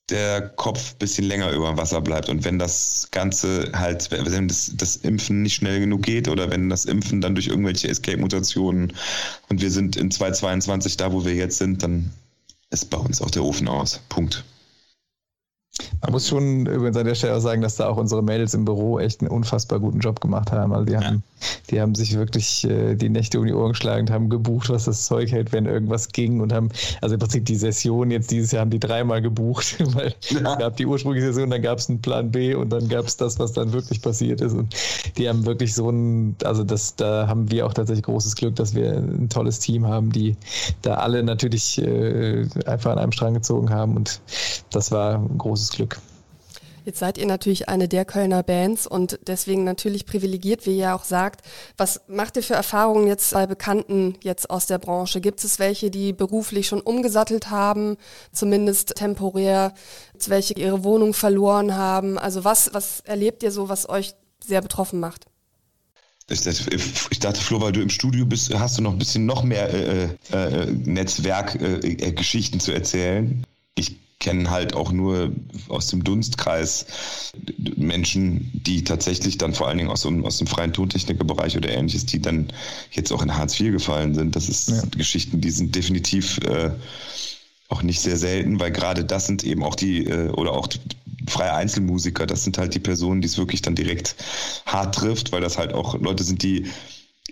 der Kopf ein bisschen länger über dem Wasser bleibt. Und wenn das Ganze halt, wenn das, das Impfen nicht schnell genug geht oder wenn das Impfen dann durch irgendwelche Escape-Mutationen und wir sind in 2022 da, wo wir jetzt sind, dann ist bei uns auch der Ofen aus. Punkt. Man muss schon übrigens an der Stelle auch sagen, dass da auch unsere Mädels im Büro echt einen unfassbar guten Job gemacht haben. Also die ja. haben, die haben sich wirklich äh, die Nächte um die Ohren geschlagen und haben gebucht, was das Zeug hält, wenn irgendwas ging und haben, also im Prinzip die Session jetzt dieses Jahr haben die dreimal gebucht, *laughs* weil ja. es gab die ursprüngliche Session, dann gab es einen Plan B und dann gab es das, was dann wirklich passiert ist. Und die haben wirklich so ein, also das, da haben wir auch tatsächlich großes Glück, dass wir ein tolles Team haben, die da alle natürlich äh, einfach an einem Strang gezogen haben und das war ein großes Glück. Jetzt seid ihr natürlich eine der Kölner Bands und deswegen natürlich privilegiert, wie ihr auch sagt. Was macht ihr für Erfahrungen jetzt bei Bekannten jetzt aus der Branche? Gibt es welche, die beruflich schon umgesattelt haben, zumindest temporär, welche ihre Wohnung verloren haben? Also was, was erlebt ihr so, was euch sehr betroffen macht? Ich, dachte, Flo, weil du im Studio bist, hast du noch ein bisschen noch mehr äh, äh, äh Netzwerkgeschichten äh, zu erzählen. Ich kennen halt auch nur aus dem Dunstkreis Menschen, die tatsächlich dann vor allen Dingen aus, dem, aus dem freien Tontechnikerbereich oder ähnliches, die dann jetzt auch in Hartz IV gefallen sind. Das ist ja. Geschichten, die sind definitiv äh, auch nicht sehr selten, weil gerade das sind eben auch die, äh, oder auch freie Einzelmusiker, das sind halt die Personen, die es wirklich dann direkt hart trifft, weil das halt auch Leute sind, die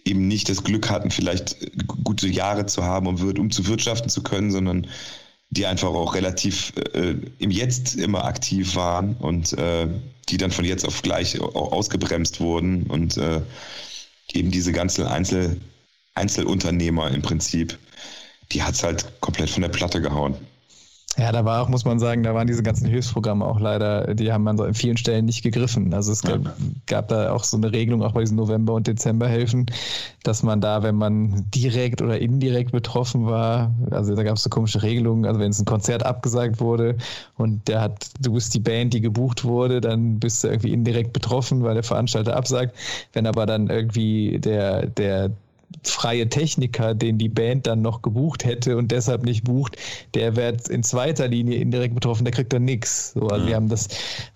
eben nicht das Glück hatten, vielleicht gute Jahre zu haben, um, um zu wirtschaften zu können, sondern die einfach auch relativ äh, im Jetzt immer aktiv waren und äh, die dann von jetzt auf gleich auch ausgebremst wurden und äh, eben diese ganzen Einzel Einzelunternehmer im Prinzip, die hat es halt komplett von der Platte gehauen. Ja, da war auch, muss man sagen, da waren diese ganzen Hilfsprogramme auch leider, die haben an so vielen Stellen nicht gegriffen. Also es gab, gab da auch so eine Regelung, auch bei diesen November- und Dezemberhilfen, dass man da, wenn man direkt oder indirekt betroffen war, also da gab es so komische Regelungen, also wenn es ein Konzert abgesagt wurde und der hat, du bist die Band, die gebucht wurde, dann bist du irgendwie indirekt betroffen, weil der Veranstalter absagt. Wenn aber dann irgendwie der, der freie Techniker, den die Band dann noch gebucht hätte und deshalb nicht bucht, der wird in zweiter Linie indirekt betroffen, der kriegt dann nichts. So, also mhm. wir haben das,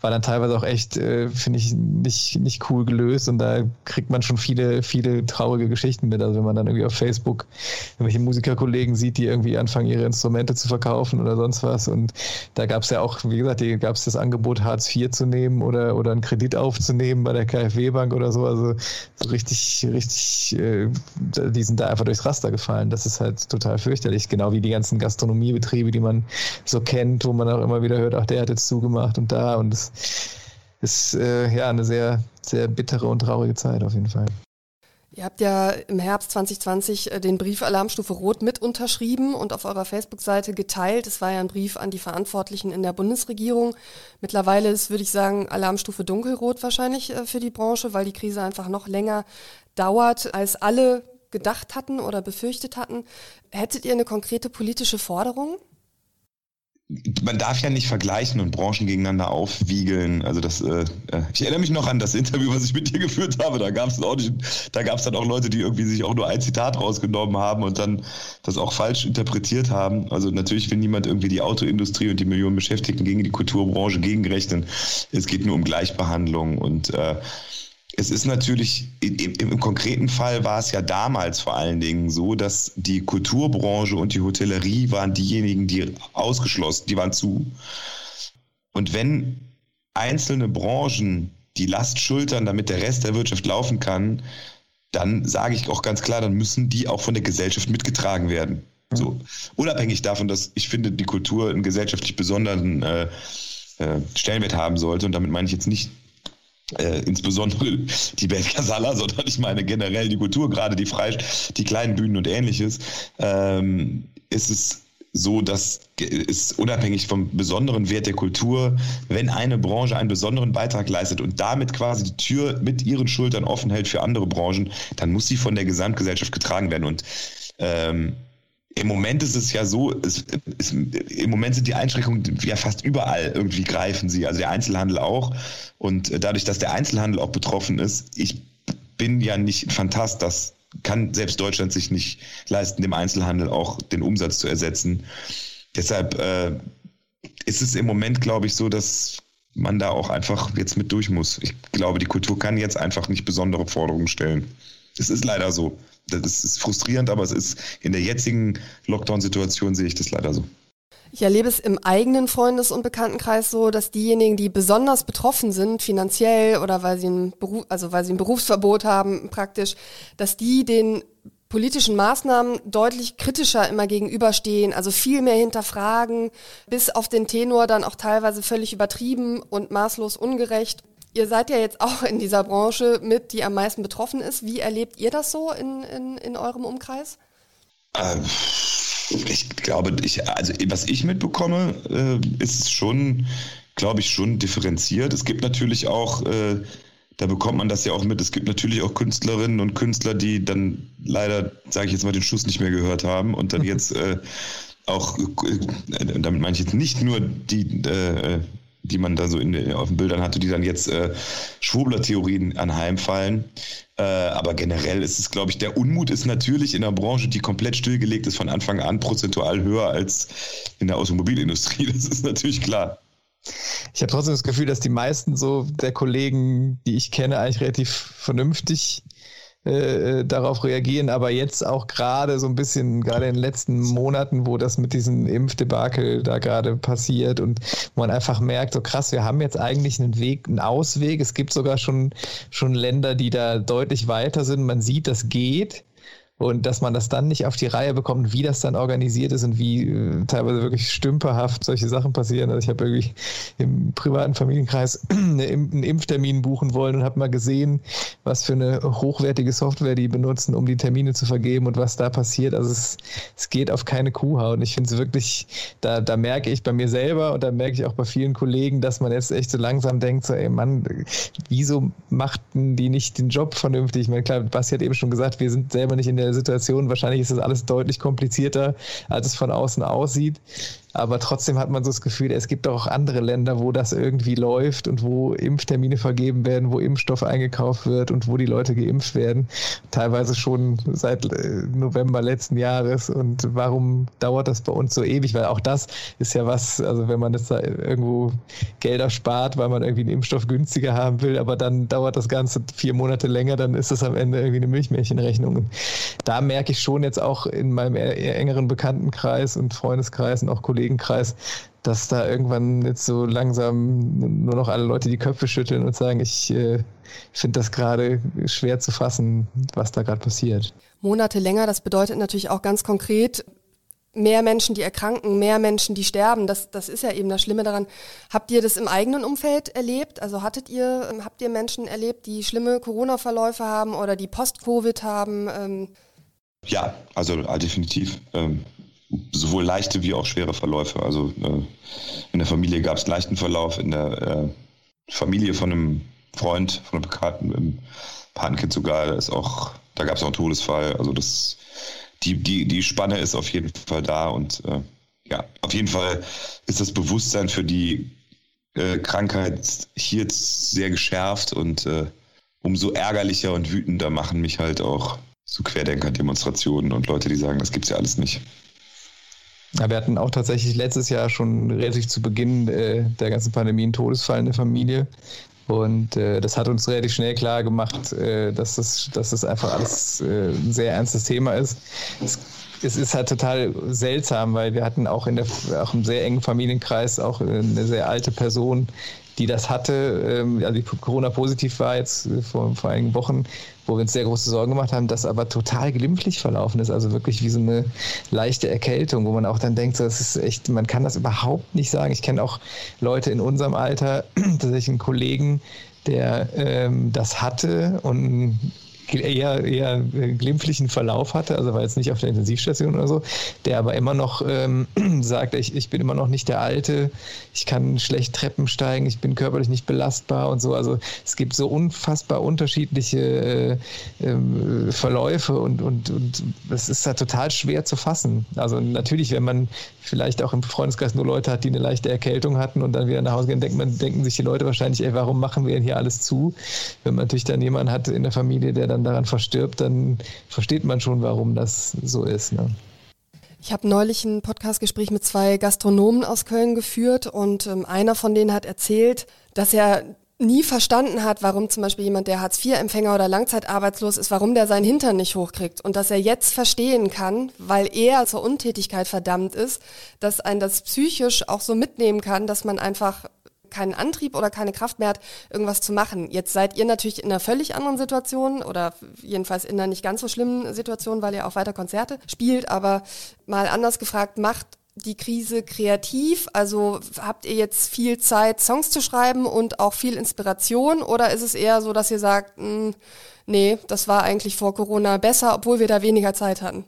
war dann teilweise auch echt, äh, finde ich, nicht, nicht cool gelöst und da kriegt man schon viele, viele traurige Geschichten mit. Also wenn man dann irgendwie auf Facebook irgendwelche Musikerkollegen sieht, die irgendwie anfangen, ihre Instrumente zu verkaufen oder sonst was. Und da gab es ja auch, wie gesagt, gab es das Angebot, Hartz IV zu nehmen oder, oder einen Kredit aufzunehmen bei der KfW-Bank oder so. Also so richtig, richtig äh, die sind da einfach durchs Raster gefallen. Das ist halt total fürchterlich. Genau wie die ganzen Gastronomiebetriebe, die man so kennt, wo man auch immer wieder hört, ach, der hat jetzt zugemacht und da. Und es ist äh, ja eine sehr, sehr bittere und traurige Zeit auf jeden Fall. Ihr habt ja im Herbst 2020 äh, den Brief Alarmstufe Rot mit unterschrieben und auf eurer Facebook-Seite geteilt. Es war ja ein Brief an die Verantwortlichen in der Bundesregierung. Mittlerweile ist, würde ich sagen, Alarmstufe Dunkelrot wahrscheinlich äh, für die Branche, weil die Krise einfach noch länger dauert, als alle gedacht hatten oder befürchtet hatten. Hättet ihr eine konkrete politische Forderung? man darf ja nicht vergleichen und Branchen gegeneinander aufwiegeln. Also das, äh, äh ich erinnere mich noch an das Interview, was ich mit dir geführt habe. Da gab es da gab es dann auch Leute, die irgendwie sich auch nur ein Zitat rausgenommen haben und dann das auch falsch interpretiert haben. Also natürlich will niemand irgendwie die Autoindustrie und die Millionen Beschäftigten gegen die Kulturbranche gegenrechnen. Es geht nur um Gleichbehandlung und äh, es ist natürlich, im, im, konkreten Fall war es ja damals vor allen Dingen so, dass die Kulturbranche und die Hotellerie waren diejenigen, die ausgeschlossen, die waren zu. Und wenn einzelne Branchen die Last schultern, damit der Rest der Wirtschaft laufen kann, dann sage ich auch ganz klar, dann müssen die auch von der Gesellschaft mitgetragen werden. So, unabhängig davon, dass ich finde, die Kultur einen gesellschaftlich besonderen äh, äh, Stellenwert haben sollte. Und damit meine ich jetzt nicht äh, insbesondere die Band Casala, sondern ich meine generell die Kultur, gerade die Frei die kleinen Bühnen und ähnliches, ähm, ist es so, dass es unabhängig vom besonderen Wert der Kultur, wenn eine Branche einen besonderen Beitrag leistet und damit quasi die Tür mit ihren Schultern offen hält für andere Branchen, dann muss sie von der Gesamtgesellschaft getragen werden. Und ähm, im Moment ist es ja so, es, es, im Moment sind die Einschränkungen ja fast überall irgendwie greifen sie, also der Einzelhandel auch. Und dadurch, dass der Einzelhandel auch betroffen ist, ich bin ja nicht ein Fantast, dass kann selbst Deutschland sich nicht leisten, dem Einzelhandel auch den Umsatz zu ersetzen. Deshalb äh, ist es im Moment, glaube ich, so, dass man da auch einfach jetzt mit durch muss. Ich glaube, die Kultur kann jetzt einfach nicht besondere Forderungen stellen. Es ist leider so. Das ist frustrierend, aber es ist in der jetzigen Lockdown-Situation sehe ich das leider so. Ich erlebe es im eigenen Freundes- und Bekanntenkreis so, dass diejenigen, die besonders betroffen sind, finanziell oder weil sie ein Beruf, also weil sie ein Berufsverbot haben, praktisch, dass die den politischen Maßnahmen deutlich kritischer immer gegenüberstehen, also viel mehr hinterfragen, bis auf den Tenor dann auch teilweise völlig übertrieben und maßlos ungerecht. Ihr seid ja jetzt auch in dieser Branche mit, die am meisten betroffen ist. Wie erlebt ihr das so in, in, in eurem Umkreis? Ähm, ich glaube, ich, also was ich mitbekomme, äh, ist schon, glaube ich, schon differenziert. Es gibt natürlich auch, äh, da bekommt man das ja auch mit, es gibt natürlich auch Künstlerinnen und Künstler, die dann leider, sage ich jetzt mal, den Schuss nicht mehr gehört haben und dann *laughs* jetzt äh, auch, äh, damit meine ich jetzt nicht nur die, äh, die man da so in, auf den Bildern hatte, die dann jetzt äh, Schwurbler-Theorien anheimfallen. Äh, aber generell ist es, glaube ich, der Unmut ist natürlich in einer Branche, die komplett stillgelegt ist, von Anfang an prozentual höher als in der Automobilindustrie. *laughs* Das ist natürlich klar. Ich habe trotzdem das Gefühl, dass die meisten so der Kollegen, die ich kenne, eigentlich relativ vernünftig äh, äh, darauf reagieren, aber jetzt auch gerade so ein bisschen, gerade in den letzten Monaten, wo das mit diesem Impfdebakel da gerade passiert und man einfach merkt, so krass, wir haben jetzt eigentlich einen Weg, einen Ausweg. Es gibt sogar schon, schon Länder, die da deutlich weiter sind. Man sieht, das geht. Und dass man das dann nicht auf die Reihe bekommt, wie das dann organisiert ist und wie äh, teilweise wirklich stümperhaft solche Sachen passieren. Also ich habe irgendwie im privaten Familienkreis *clears throat* einen Impftermin buchen wollen und habe mal gesehen, was für eine hochwertige Software die benutzen, um die Termine zu vergeben und was da passiert. Also es, es geht auf keine Kuhhaut. Ich finde es wirklich, da, da merke ich bei mir selber und da merke ich auch bei vielen Kollegen, dass man jetzt echt so langsam denkt, so, ey Mann, wieso machten die nicht den Job vernünftig? Ich meine, klar, Basti hat eben schon gesagt, wir sind selber nicht in der Situation. Wahrscheinlich ist das alles deutlich komplizierter, als es von außen aussieht. Aber trotzdem hat man so das Gefühl, es gibt auch andere Länder, wo das irgendwie läuft und wo Impftermine vergeben werden, wo Impfstoff eingekauft wird und wo die Leute geimpft werden. Teilweise schon seit äh, November letzten Jahres. Und warum dauert das bei uns so ewig? Weil auch das ist ja was, also wenn man jetzt da irgendwo Gelder spart, weil man irgendwie einen Impfstoff günstiger haben will, aber dann dauert das Ganze vier Monate länger, dann ist das am Ende irgendwie eine Milchmädchenrechnung. Da merke ich schon jetzt auch in meinem engeren Bekanntenkreis und Freundeskreis und auch Kollegen, Kollegenkreis, dass da irgendwann jetzt so langsam nur noch alle Leute die Köpfe schütteln und sagen, ich äh, finde das gerade schwer zu fassen, was da gerade passiert. Monate länger, das bedeutet natürlich auch ganz konkret, mehr Menschen, die erkranken, mehr Menschen, die sterben. Das, das ist ja eben das Schlimme daran. Habt ihr das im eigenen Umfeld erlebt? Also hattet ihr, habt ihr Menschen erlebt, die schlimme Corona-Verläufe haben oder die Post-Covid haben? Ähm? Ja, also definitiv. Ähm, sowohl leichte wie auch schwere Verläufe. Also äh, in der Familie gab es leichten Verlauf, in der äh, Familie von einem Freund, von einem Bekannten, im Patenkind sogar, da ist auch, da gab es auch einen Todesfall. Also das, die, die, die Spanne ist auf jeden Fall da und äh, ja, auf jeden Fall ist das Bewusstsein für die äh, Krankheit hier sehr geschärft und äh, umso ärgerlicher und wütender machen mich halt auch so Querdenker-Demonstrationen und Leute, die sagen, das gibt's ja alles nicht. Ja, wir hatten auch tatsächlich letztes Jahr schon relativ zu Beginn äh, der ganzen Pandemie einen Todesfall in der Familie. Und äh, das hat uns relativ schnell klar gemacht, äh, dass, das, dass das einfach alles äh, ein sehr ernstes Thema ist. Es, es, ist halt total seltsam, weil wir hatten auch in der auch im sehr engen Familienkreis auch eine sehr alte Person, die das hatte, ähm, also die Corona-positiv war jetzt äh, vor, vor einigen Wochen, wo wir uns sehr große Sorgen gemacht haben, das aber total glimpflich verlaufen ist. Also wirklich wie so eine leichte Erkältung, wo man auch dann denkt, das ist echt, man kann das überhaupt nicht sagen. Ich kenne auch Leute in unserem Alter, *clears throat* tatsächlich einen Kollegen, der ähm, das hatte und eher, eher glimpflichen Verlauf hatte, also war jetzt nicht auf der Intensivstation oder so, der aber immer noch ähm, *clears throat* sagt, ich, ich bin immer noch nicht der Alte, ich kann schlecht Treppen steigen, ich bin körperlich nicht belastbar und so. Also es gibt so unfassbar unterschiedliche äh, äh, Verläufe und, und, und es ist da total schwer zu fassen. Also natürlich, wenn man vielleicht auch im Freundeskreis nur Leute hat, die eine leichte Erkältung hatten und dann wieder nach Hause gehen, denkt man, denken sich die Leute wahrscheinlich, ey, warum machen wir denn hier alles zu? Wenn man natürlich dann jemanden hat in der Familie, der dann dann daran verstirbt, dann versteht man schon, warum das so ist. Ne? Ich habe neulich ein Podcastgespräch mit zwei Gastronomen aus Köln geführt und ähm, einer von denen hat erzählt, dass er nie verstanden hat, warum zum Beispiel jemand, der Hartz-IV-Empfänger oder langzeitarbeitslos ist, warum der seinen Hintern nicht hochkriegt. Und dass er jetzt verstehen kann, weil er zur Untätigkeit verdammt ist, dass ein das psychisch auch so mitnehmen kann, dass man einfach keinen Antrieb oder keine Kraft mehr hat, irgendwas zu machen. Jetzt seid ihr natürlich in einer völlig anderen Situation oder jedenfalls in einer nicht ganz so schlimmen Situation, weil ihr auch weiter Konzerte spielt. Aber mal anders gefragt, macht die Krise kreativ? Also habt ihr jetzt viel Zeit, Songs zu schreiben und auch viel Inspiration? Oder ist es eher so, dass ihr sagt, mh, hm, nee, das war eigentlich vor Corona besser, obwohl wir da weniger Zeit hatten?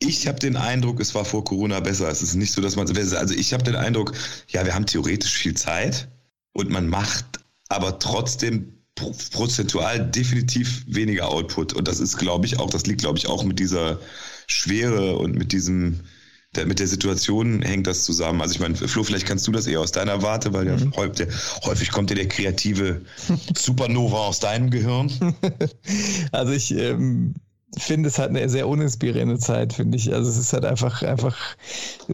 Ich habe den Eindruck, es war vor Corona besser. Es ist nicht so, dass man, also ich habe den Eindruck, ja, wir haben theoretisch viel Zeit und man macht aber trotzdem prozentual definitiv weniger Output. Und das ist, glaube ich, auch, das liegt, glaube ich, auch mit dieser Schwere und mit diesem, der, mit der Situation hängt das zusammen. Also ich meine, Flo, vielleicht kannst du das eher aus deiner Warte, weil mhm. der, häufig kommt ja der kreative Supernova aus deinem Gehirn. *laughs* Also ich ähm, finde, es hat eine sehr uninspirierende Zeit, finde ich. Also es ist halt einfach, einfach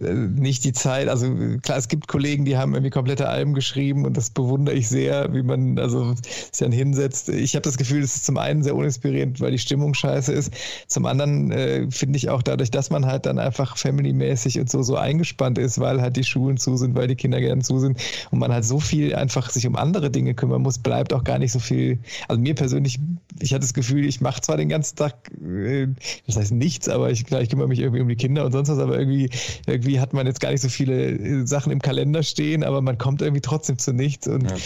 äh, nicht die Zeit. Also klar, es gibt Kollegen, die haben irgendwie komplette Alben geschrieben und das bewundere ich sehr, wie man also sich dann hinsetzt. Ich habe das Gefühl, es ist zum einen sehr uninspirierend, weil die Stimmung scheiße ist. Zum anderen äh, finde ich auch dadurch, dass man halt dann einfach familymäßig und so so eingespannt ist, weil halt die Schulen zu sind, weil die Kindergärten zu sind und man halt so viel einfach sich um andere Dinge kümmern muss, bleibt auch gar nicht so viel. Also mir persönlich, ich hatte das Gefühl, ich mache zwar den ganzen Tag das heißt nichts, aber ich, klar, ich kümmere mich irgendwie um die Kinder und sonst was, aber irgendwie, irgendwie hat man jetzt gar nicht so viele äh, Sachen im Kalender stehen, aber man kommt irgendwie trotzdem zu nichts und ja.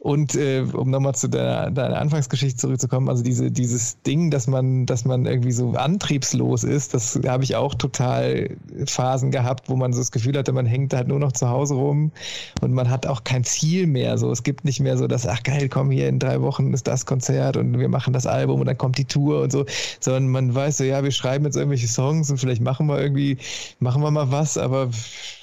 Und äh, um nochmal zu deiner, deiner Anfangsgeschichte zurückzukommen, also diese, dieses Ding, dass man, dass man irgendwie so antriebslos ist, das habe ich auch total Phasen gehabt, wo man so das Gefühl hatte, man hängt halt nur noch zu Hause rum und man hat auch kein Ziel mehr. So, es gibt nicht mehr so, dass, ach geil, komm hier in drei Wochen ist das Konzert und wir machen das Album und dann kommt die Tour und so, sondern man weiß so, ja, wir schreiben jetzt irgendwelche Songs und vielleicht machen wir irgendwie, machen wir mal was, aber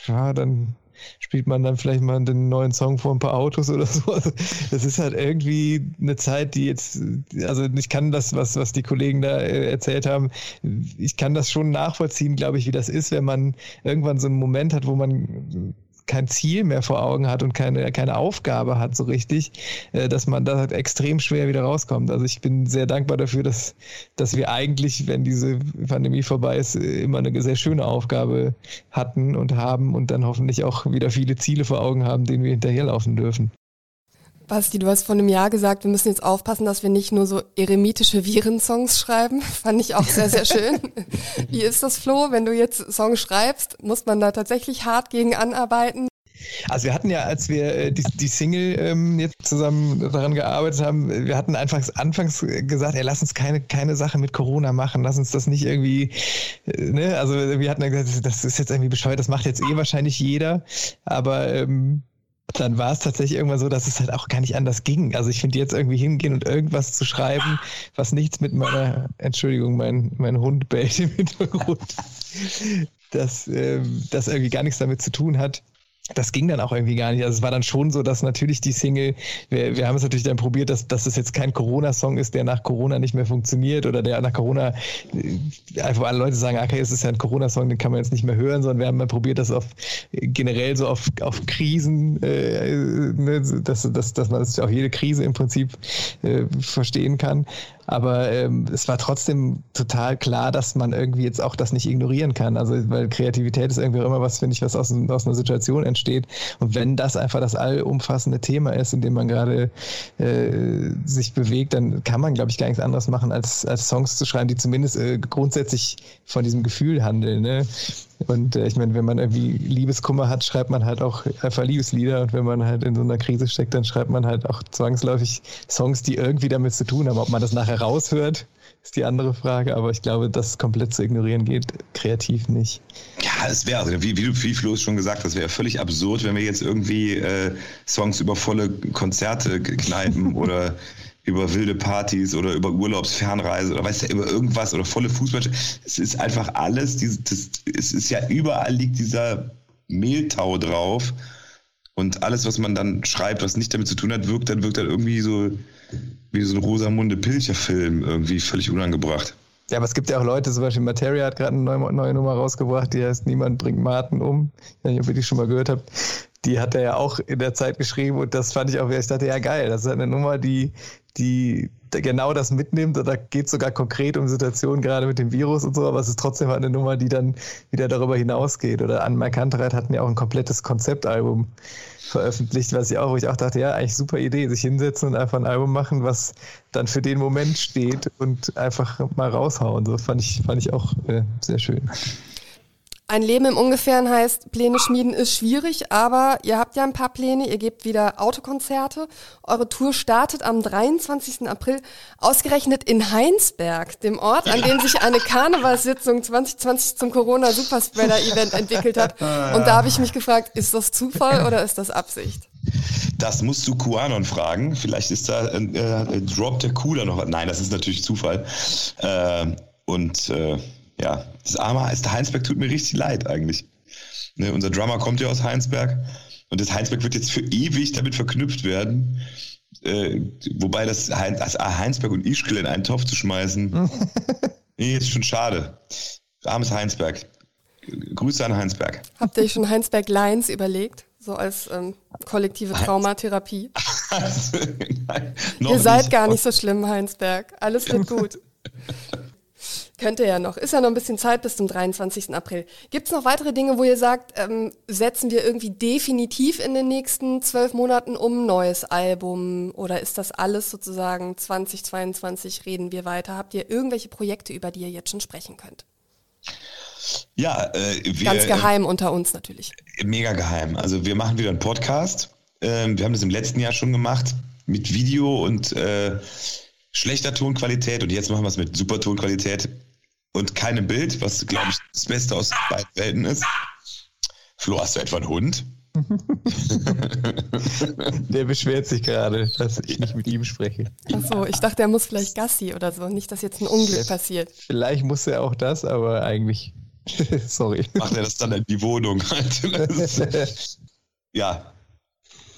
ja, dann spielt man dann vielleicht mal den neuen Song vor ein paar Autos oder *laughs* so. Also das ist halt irgendwie eine Zeit, die jetzt, also ich kann das, was, was die Kollegen da äh, erzählt haben, ich kann das schon nachvollziehen, glaube ich, wie das ist, wenn man irgendwann so einen Moment hat, wo man kein Ziel mehr vor Augen hat und keine, keine Aufgabe hat so richtig, äh, dass man da extrem schwer wieder rauskommt. Also ich bin sehr dankbar dafür, dass, dass wir eigentlich, wenn diese Pandemie vorbei ist, immer eine sehr schöne Aufgabe hatten und haben und dann hoffentlich auch wieder viele Ziele vor Augen haben, denen wir hinterherlaufen dürfen. Basti, du hast vor einem Jahr gesagt, wir müssen jetzt aufpassen, dass wir nicht nur so eremitische Virensongs schreiben. *laughs* Fand ich auch sehr, sehr schön. *laughs* Wie ist das, Flo? Wenn du jetzt Songs schreibst, muss man da tatsächlich hart gegen anarbeiten? Also wir hatten ja, als wir äh, die, die Single ähm, jetzt zusammen daran gearbeitet haben, wir hatten anfangs, anfangs gesagt, ey, lass uns keine, keine Sache mit Corona machen, lass uns das nicht irgendwie, äh, ne, also wir hatten ja gesagt, das ist jetzt irgendwie bescheuert, das macht jetzt eh wahrscheinlich jeder, aber ähm, dann war es tatsächlich irgendwann so, dass es halt auch gar nicht anders ging. Also ich finde jetzt irgendwie hingehen und irgendwas zu schreiben, was nichts mit meiner, Entschuldigung, mein, mein Hund bellt im Hintergrund, *laughs* dass äh, das irgendwie gar nichts damit zu tun hat das ging dann auch irgendwie gar nicht. Also es war dann schon so, dass natürlich die Single, wir, wir haben es natürlich dann probiert, dass, dass es jetzt kein Corona-Song ist, der nach Corona nicht mehr funktioniert oder der nach Corona äh, einfach alle Leute sagen, okay, es ist ja ein Corona-Song, den kann man jetzt nicht mehr hören, sondern wir haben mal probiert, das auf generell so auf, auf Krisen, äh, ne, dass, dass, dass man das auch jede Krise im Prinzip äh, verstehen kann. Aber ähm, es war trotzdem total klar, dass man irgendwie jetzt auch das nicht ignorieren kann. Also, weil Kreativität ist irgendwie immer was, finde ich, was aus, aus einer Situation entsteht entsteht. Und wenn das einfach das allumfassende Thema ist, in dem man gerade äh, sich bewegt, dann kann man, glaube ich, gar nichts anderes machen, als, als Songs zu schreiben, die zumindest äh, grundsätzlich von diesem Gefühl handeln. Ne? Und äh, ich meine, wenn man irgendwie Liebeskummer hat, schreibt man halt auch einfach Liebeslieder. Und wenn man halt in so einer Krise steckt, dann schreibt man halt auch zwangsläufig Songs, die irgendwie damit zu tun haben. Ob man das nachher raushört, ist die andere Frage. Aber ich glaube, das komplett zu ignorieren geht kreativ nicht. Ja, es wäre, also wie, wie, wie Flo schon gesagt, das wäre völlig absurd, wenn wir jetzt irgendwie äh, Songs über volle Konzerte kneipen *laughs* oder über wilde Partys oder über Urlaubsfernreise oder weißt du, über irgendwas oder volle Fußball. Es ist einfach alles, dieses, das, es ist ja überall liegt dieser Mehltau drauf und alles, was man dann schreibt, was nicht damit zu tun hat, wirkt dann, wirkt dann irgendwie so wie so ein Rosamunde Pilcher-Film irgendwie völlig unangebracht. Ja, aber es gibt ja auch Leute, zum Beispiel Materia hat gerade eine neue, neue, Nummer rausgebracht, die heißt Niemand bringt Martin um. Ich weiß nicht, ob ihr die schon mal gehört habt. Die hat er ja auch in der Zeit geschrieben und das fand ich auch, ich dachte, ja geil, das ist eine Nummer, die die genau das mitnimmt. Da geht sogar konkret um Situationen gerade mit dem Virus und so, aber es ist trotzdem halt eine Nummer, die dann wieder darüber hinausgeht. Oder an Mike Kantereit hatten ja auch ein komplettes Konzeptalbum veröffentlicht, was ich auch, wo ich auch dachte, ja, eigentlich super Idee, sich hinsetzen und einfach ein Album machen, was dann für den Moment steht und einfach mal raushauen. So fand ich, fand ich auch äh, sehr schön. Ein Leben im Ungefähren heißt, Pläne schmieden ist schwierig, aber ihr habt ja ein paar Pläne, ihr gebt wieder Autokonzerte. Eure Tour startet am 23. April, ausgerechnet in Heinsberg, dem Ort, an dem sich eine Karnevalssitzung 2020 zum Corona-Superspreader-Event entwickelt hat. Und da habe ich mich gefragt, ist das Zufall oder ist das Absicht? Das musst du Kuanon fragen. Vielleicht ist da äh, äh, Drop der Cooler noch. Nein, das ist natürlich Zufall. Äh, und äh, ja, das arme ist der Heinsberg tut mir richtig leid eigentlich. Ne, unser Drummer kommt ja aus Heinsberg und das Heinsberg wird jetzt für ewig damit verknüpft werden. Äh, wobei das, das Heinsberg und Ischgl in einen Topf zu schmeißen, *laughs* nee, ist schon schade. Armes Heinsberg. Grüße an Heinsberg. Habt ihr euch schon Heinsberg Lines überlegt? So als ähm, kollektive Traumatherapie? *laughs* Nein, Ihr seid gar nicht so schlimm, Heinsberg. Alles wird *laughs* gut. Könnte ja noch. Ist ja noch ein bisschen Zeit bis zum 23. April. Gibt es noch weitere Dinge, wo ihr sagt, ähm, setzen wir irgendwie definitiv in den nächsten zwölf Monaten um ein neues Album? Oder ist das alles sozusagen 2022 reden wir weiter? Habt ihr irgendwelche Projekte, über die ihr jetzt schon sprechen könnt? Ja, äh, wir, ganz geheim äh, unter uns natürlich. Mega geheim. Also wir machen wieder einen Podcast. Ähm, wir haben das im letzten Jahr schon gemacht mit Video und äh, schlechter Tonqualität und jetzt machen wir es mit super Tonqualität und keinem Bild, was, glaube ich, das Beste aus beiden Welten ist. Flo, hast du etwa einen Hund? *laughs* Der beschwert sich gerade, dass ich nicht mit ihm spreche. Achso, ich dachte, er muss vielleicht Gassi oder so. Nicht, dass jetzt ein Unglück passiert. Vielleicht muss er auch das, aber eigentlich. *laughs* Sorry. Macht er das dann in die Wohnung? *laughs* ja,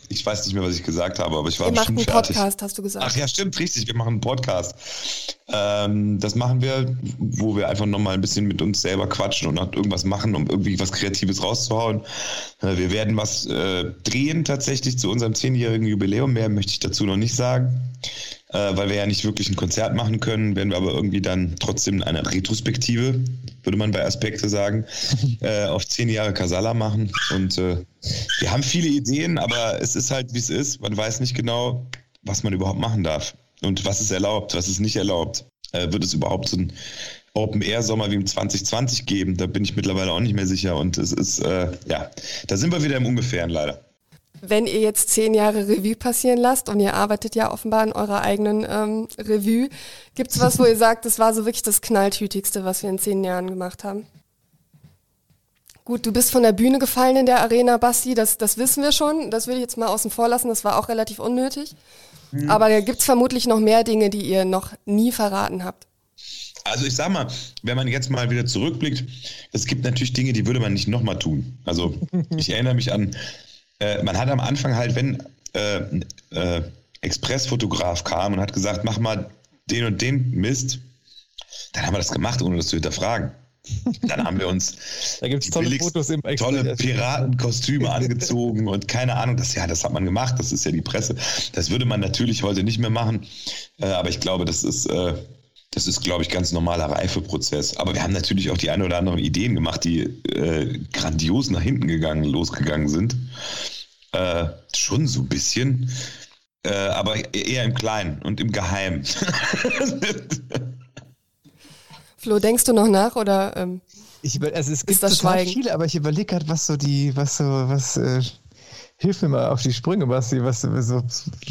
ich weiß nicht mehr, was ich gesagt habe, aber ich war wir bestimmt machen einen Podcast, hast du gesagt. Ach ja, stimmt, richtig. Wir machen einen Podcast. Ähm, das machen wir, wo wir einfach nochmal ein bisschen mit uns selber quatschen und irgendwas machen, um irgendwie was Kreatives rauszuhauen. Äh, wir werden was äh, drehen tatsächlich zu unserem zehnjährigen Jubiläum. Mehr möchte ich dazu noch nicht sagen äh, weil wir ja nicht wirklich ein Konzert machen können, werden wir aber irgendwie dann trotzdem eine Retrospektive, würde man bei Aspekte sagen, *laughs* äh, auf zehn Jahre Casala machen. Und äh, wir haben viele Ideen, aber es ist halt, wie es ist. Man weiß nicht genau, was man überhaupt machen darf und was ist erlaubt, was ist nicht erlaubt. Äh, wird es überhaupt so ein Open-Air-Sommer wie im 2020 geben? Da bin ich mittlerweile auch nicht mehr sicher. Und es ist, äh, ja, da sind wir wieder im Ungefähren leider. Wenn ihr jetzt zehn Jahre Revue passieren lasst und ihr arbeitet ja offenbar in eurer eigenen ähm, Revue, gibt es was, wo ihr *laughs* sagt, das war so wirklich das Knalltütigste, was wir in zehn Jahren gemacht haben? Gut, du bist von der Bühne gefallen in der Arena, Basti, das, das wissen wir schon. Das würde ich jetzt mal außen vor lassen, das war auch relativ unnötig. Mhm. Aber gibt es vermutlich noch mehr Dinge, die ihr noch nie verraten habt? Also ich sag mal, wenn man jetzt mal wieder zurückblickt, es gibt natürlich Dinge, die würde man nicht nochmal tun. Also ich erinnere mich an äh, man hat am Anfang halt, wenn äh, äh, Expressfotograf kam und hat gesagt, mach mal den und den Mist, dann haben wir das gemacht, ohne das zu hinterfragen. Dann haben wir uns da gibt's tolle, Fotos im tolle Piratenkostüme angezogen und keine Ahnung, das ja, das hat man gemacht, das ist ja die Presse. Das würde man natürlich heute nicht mehr machen, äh, aber ich glaube, das ist äh, Das ist, glaube ich, ganz normaler Reifeprozess. Aber wir haben natürlich auch die ein oder anderen Ideen gemacht, die äh, grandios nach hinten gegangen, losgegangen sind. Äh, schon so ein bisschen. Äh, aber eher im Kleinen und im Geheimen. *laughs* Flo, denkst du noch nach oder ähm, ich, also es gibt das total Schweigen? viele, aber ich überlege gerade, was so die, was so, was, äh, hilf mir mal auf die Sprünge, was, was, so,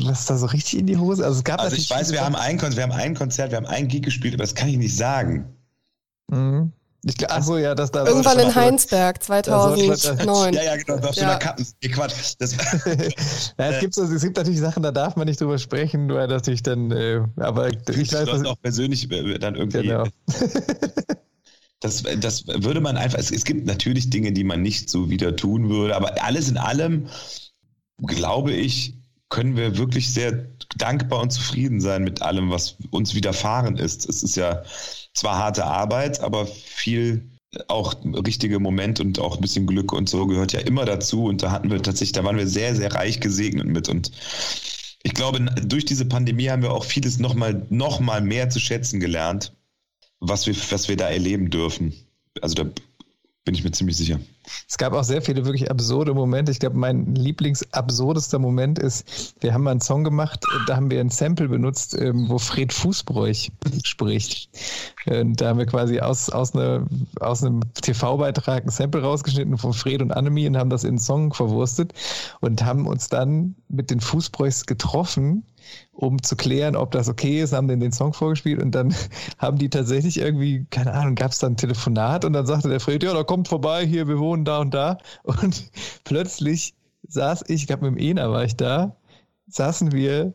was da so richtig in die Hose. Also es gab Also ich weiß, wir haben, ein Konzert, wir haben ein Konzert, wir haben ein Gig gespielt, aber das kann ich nicht sagen. Mhm. Ich, ach so, ja, das da. irgendwann in Heinsberg sollte man- 2009? Ja, ja, genau, das Ja. ja. Kappen. Nee, Quatsch. *laughs* Ja, es, gibt es gibt natürlich Sachen, da darf man nicht drüber sprechen, weil natürlich dann, äh, aber ich ich weiß, das was, auch persönlich äh, dann irgendwie. genau. *laughs* Das, das würde man einfach, es, es gibt natürlich Dinge, die man nicht so wieder tun würde, aber alles in allem, glaube ich, können wir wirklich sehr dankbar und zufrieden sein mit allem, was uns widerfahren ist. Es ist ja zwar harte Arbeit, aber viel auch richtige Momente und auch ein bisschen Glück und so gehört ja immer dazu. Und da hatten wir tatsächlich, da waren wir sehr, sehr reich gesegnet mit. Und ich glaube, durch diese Pandemie haben wir auch vieles nochmal noch mal mehr zu schätzen gelernt, was wir, was wir da erleben dürfen. Also da bin ich mir ziemlich sicher. Es gab auch sehr viele wirklich absurde Momente. Ich glaube, mein lieblingsabsurdester Moment ist, wir haben mal einen Song gemacht, da haben wir ein Sample benutzt, ähm, wo Fred Fußbräuch *laughs* spricht. Und da haben wir quasi aus, aus, eine, aus einem TV-Beitrag ein Sample rausgeschnitten von Fred und Annemie und haben das in einen Song verwurstet und haben uns dann mit den Fußbräuchs getroffen um zu klären, ob das okay ist, haben denen den Song vorgespielt und dann *laughs* haben die tatsächlich irgendwie, keine Ahnung, gab es dann ein Telefonat und dann sagte der Fred, ja, da kommt vorbei, hier, wir wohnen da und da. Und *laughs* plötzlich saß ich, ich glaube mit dem Ena war ich da, saßen wir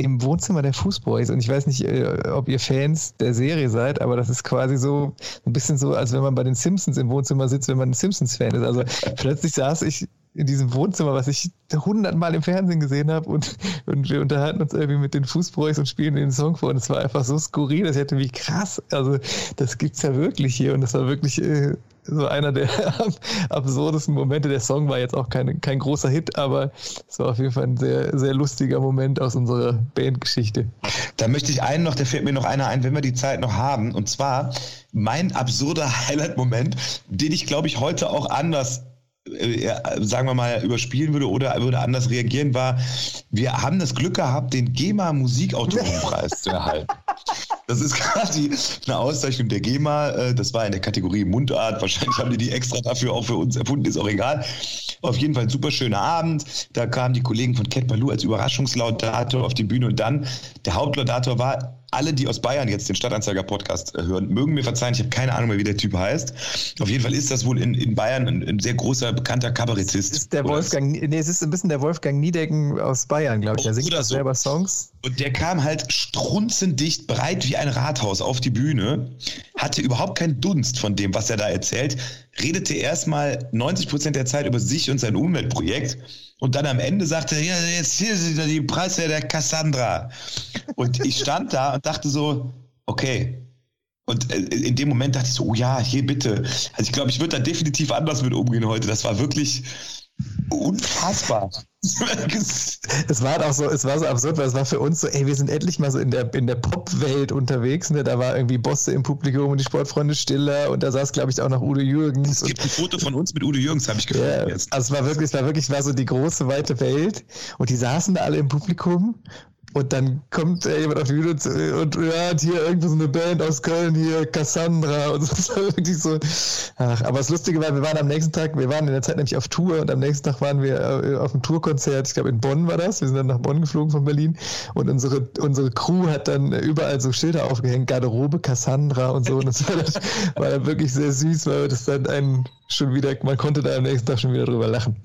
im Wohnzimmer der Fußboys und ich weiß nicht, äh, ob ihr Fans der Serie seid, aber das ist quasi so ein bisschen so, als wenn man bei den Simpsons im Wohnzimmer sitzt, wenn man ein Simpsons-Fan ist. Also *laughs* plötzlich saß ich in diesem Wohnzimmer, was ich hundertmal im Fernsehen gesehen habe und, und wir unterhalten uns irgendwie mit den Fußbräuchs und spielen den Song vor und es war einfach so skurril, dass ich hätte wie krass, also das gibt's ja wirklich hier und das war wirklich äh, so einer der *laughs* absurdesten Momente. Der Song war jetzt auch kein, kein großer Hit, aber es war auf jeden Fall ein sehr, sehr lustiger Moment aus unserer Bandgeschichte. Da möchte ich einen noch, da fällt mir noch einer ein, wenn wir die Zeit noch haben. Und zwar mein absurder *laughs* Highlight-Moment, den ich, glaube ich, heute auch anders äh, sagen wir mal, überspielen würde oder würde anders reagieren, war, wir haben das Glück gehabt, den GEMA Musikautorenpreis *laughs* zu erhalten. Das ist *laughs* quasi eine Auszeichnung der GEMA. äh, Das war in der Kategorie Mundart. Wahrscheinlich haben die die extra dafür auch für uns erfunden, ist auch egal. Auf jeden Fall ein super schöner Abend. Da kamen die Kollegen von Cat Baloo als Überraschungslaudator auf die Bühne und dann der Hauptlaudator war alle, die aus Bayern jetzt den Stadtanzeiger-Podcast äh, hören, mögen mir verzeihen, ich habe keine Ahnung mehr, wie der Typ heißt. Auf jeden Fall ist das wohl in, in Bayern ein, ein sehr großer, bekannter Kabarettist. Es ist der Wolfgang, nee, es ist ein bisschen der Wolfgang Niedecken aus Bayern, glaube ich. Der singt so. selber Songs. Und der kam halt strunzendicht, breit wie ein Rathaus auf die Bühne, hatte überhaupt keinen Dunst von dem, was er da erzählt, redete erstmal 90 Prozent der Zeit über sich und sein Umweltprojekt und dann am Ende sagte er, ja, jetzt hier sind die Preise der Cassandra. Und ich stand da und dachte so, okay. Und äh, in dem Moment dachte ich so, oh ja, hier bitte. Also ich glaube, ich würde da definitiv anders mit umgehen heute. Das war wirklich unfassbar. *laughs* Es war halt auch so, es war so absurd, weil es war für uns so, ey, wir sind endlich mal so in der, in der Pop-Welt unterwegs. Ne? Da war irgendwie Bosse im Publikum und die Sportfreunde Stiller und da saß, glaube ich, auch noch Udo Jürgens. Es gibt ein Foto von uns mit Udo Jürgens, habe ich ja, gefunden. also es war wirklich, es war wirklich, es war so die große, weite Welt und die saßen da alle im Publikum und dann kommt jemand auf die Bühne und, und hier irgendwo so eine Band aus Köln, hier Cassandra und so, *laughs* wirklich so. Ach, aber das Lustige war, wir waren am nächsten Tag, wir waren in der Zeit nämlich auf Tour und am nächsten Tag waren wir äh, auf einem Tourkonzert, ich glaube in Bonn war das, wir sind dann nach Bonn geflogen von Berlin und unsere, unsere Crew hat dann überall so Schilder aufgehängt, Garderobe Cassandra und so und das war dann, war dann wirklich sehr süß, weil das dann einen schon wieder, man konnte da am nächsten Tag schon wieder drüber lachen.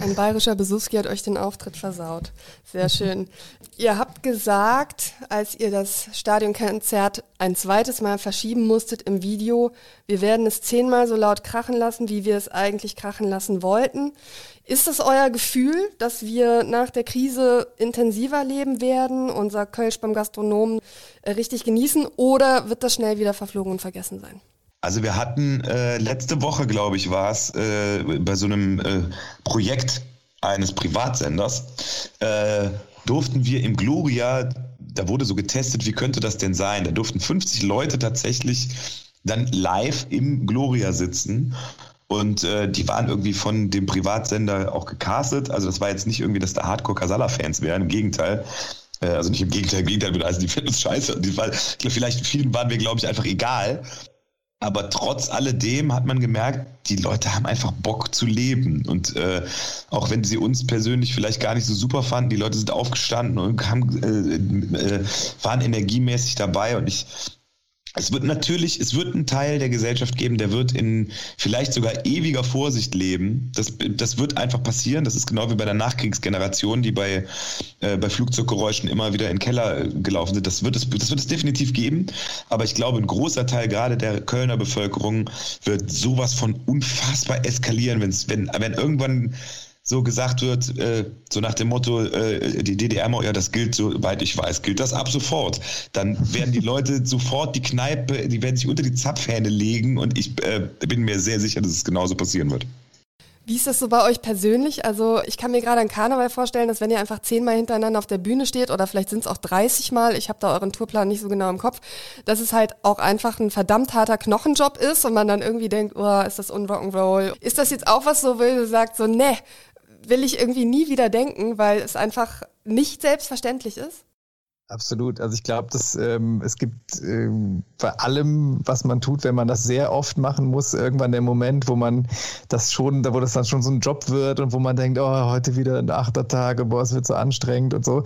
Ein bayerischer Besuski hat euch den Auftritt versaut. Sehr schön. Ihr habt gesagt, als ihr das Stadionkonzert ein zweites Mal verschieben musstet im Video, wir werden es zehnmal so laut krachen lassen, wie wir es eigentlich krachen lassen wollten. Ist es euer Gefühl, dass wir nach der Krise intensiver leben werden, unser Kölsch beim Gastronomen richtig genießen oder wird das schnell wieder verflogen und vergessen sein? Also wir hatten äh, letzte Woche, glaube ich, war es, äh, bei so einem äh, Projekt eines Privatsenders, äh, durften wir im Gloria da wurde so getestet, wie könnte das denn sein? Da durften 50 Leute tatsächlich dann live im Gloria sitzen. Und äh, die waren irgendwie von dem Privatsender auch gecastet. Also das war jetzt nicht irgendwie, dass da Hardcore-Casala-Fans wären. Im Gegenteil. Äh, also nicht im Gegenteil, im Gegenteil, also die finden uns scheiße. Die, weil, vielleicht vielen waren wir, glaube ich, einfach egal. Aber trotz alledem hat man gemerkt, die Leute haben einfach Bock zu leben. Und äh, auch wenn sie uns persönlich vielleicht gar nicht so super fanden, die Leute sind aufgestanden und haben, äh, äh, waren energiemäßig dabei. Und ich es wird natürlich, es wird einen Teil der Gesellschaft geben, der wird in vielleicht sogar ewiger Vorsicht leben. Das, das wird einfach passieren. Das ist genau wie bei der Nachkriegsgeneration, die bei, äh, bei Flugzeuggeräuschen immer wieder in den Keller äh, gelaufen sind. Das wird, es, das wird es definitiv geben. Aber ich glaube, ein großer Teil gerade der Kölner Bevölkerung wird sowas von unfassbar eskalieren, wenn's, wenn, wenn irgendwann so gesagt wird, äh, so nach dem Motto, äh, die DDR-Mauer, ja, das gilt, soweit ich weiß, gilt das ab sofort. Dann werden die Leute *laughs* sofort die Kneipe, die werden sich unter die Zapfhähne legen und ich äh, bin mir sehr sicher, dass es genauso passieren wird. Wie ist das so bei euch persönlich? Also ich kann mir gerade an Karneval vorstellen, dass wenn ihr einfach zehnmal hintereinander auf der Bühne steht oder vielleicht sind es auch 30 Mal, ich habe da euren Tourplan nicht so genau im Kopf, dass es halt auch einfach ein verdammt harter Knochenjob ist und man dann irgendwie denkt, oh, ist das unrock'n'roll? Ist das jetzt auch was so, wo du sagst, so, ne, will ich irgendwie nie wieder denken, weil es einfach nicht selbstverständlich ist? Absolut. Also ich glaube, dass ähm, es gibt ähm, bei allem, was man tut, wenn man das sehr oft machen muss, irgendwann der Moment, wo man das schon, wo das dann schon so ein Job wird und wo man denkt, oh, heute wieder ein achter Tag, boah, es wird so anstrengend und so.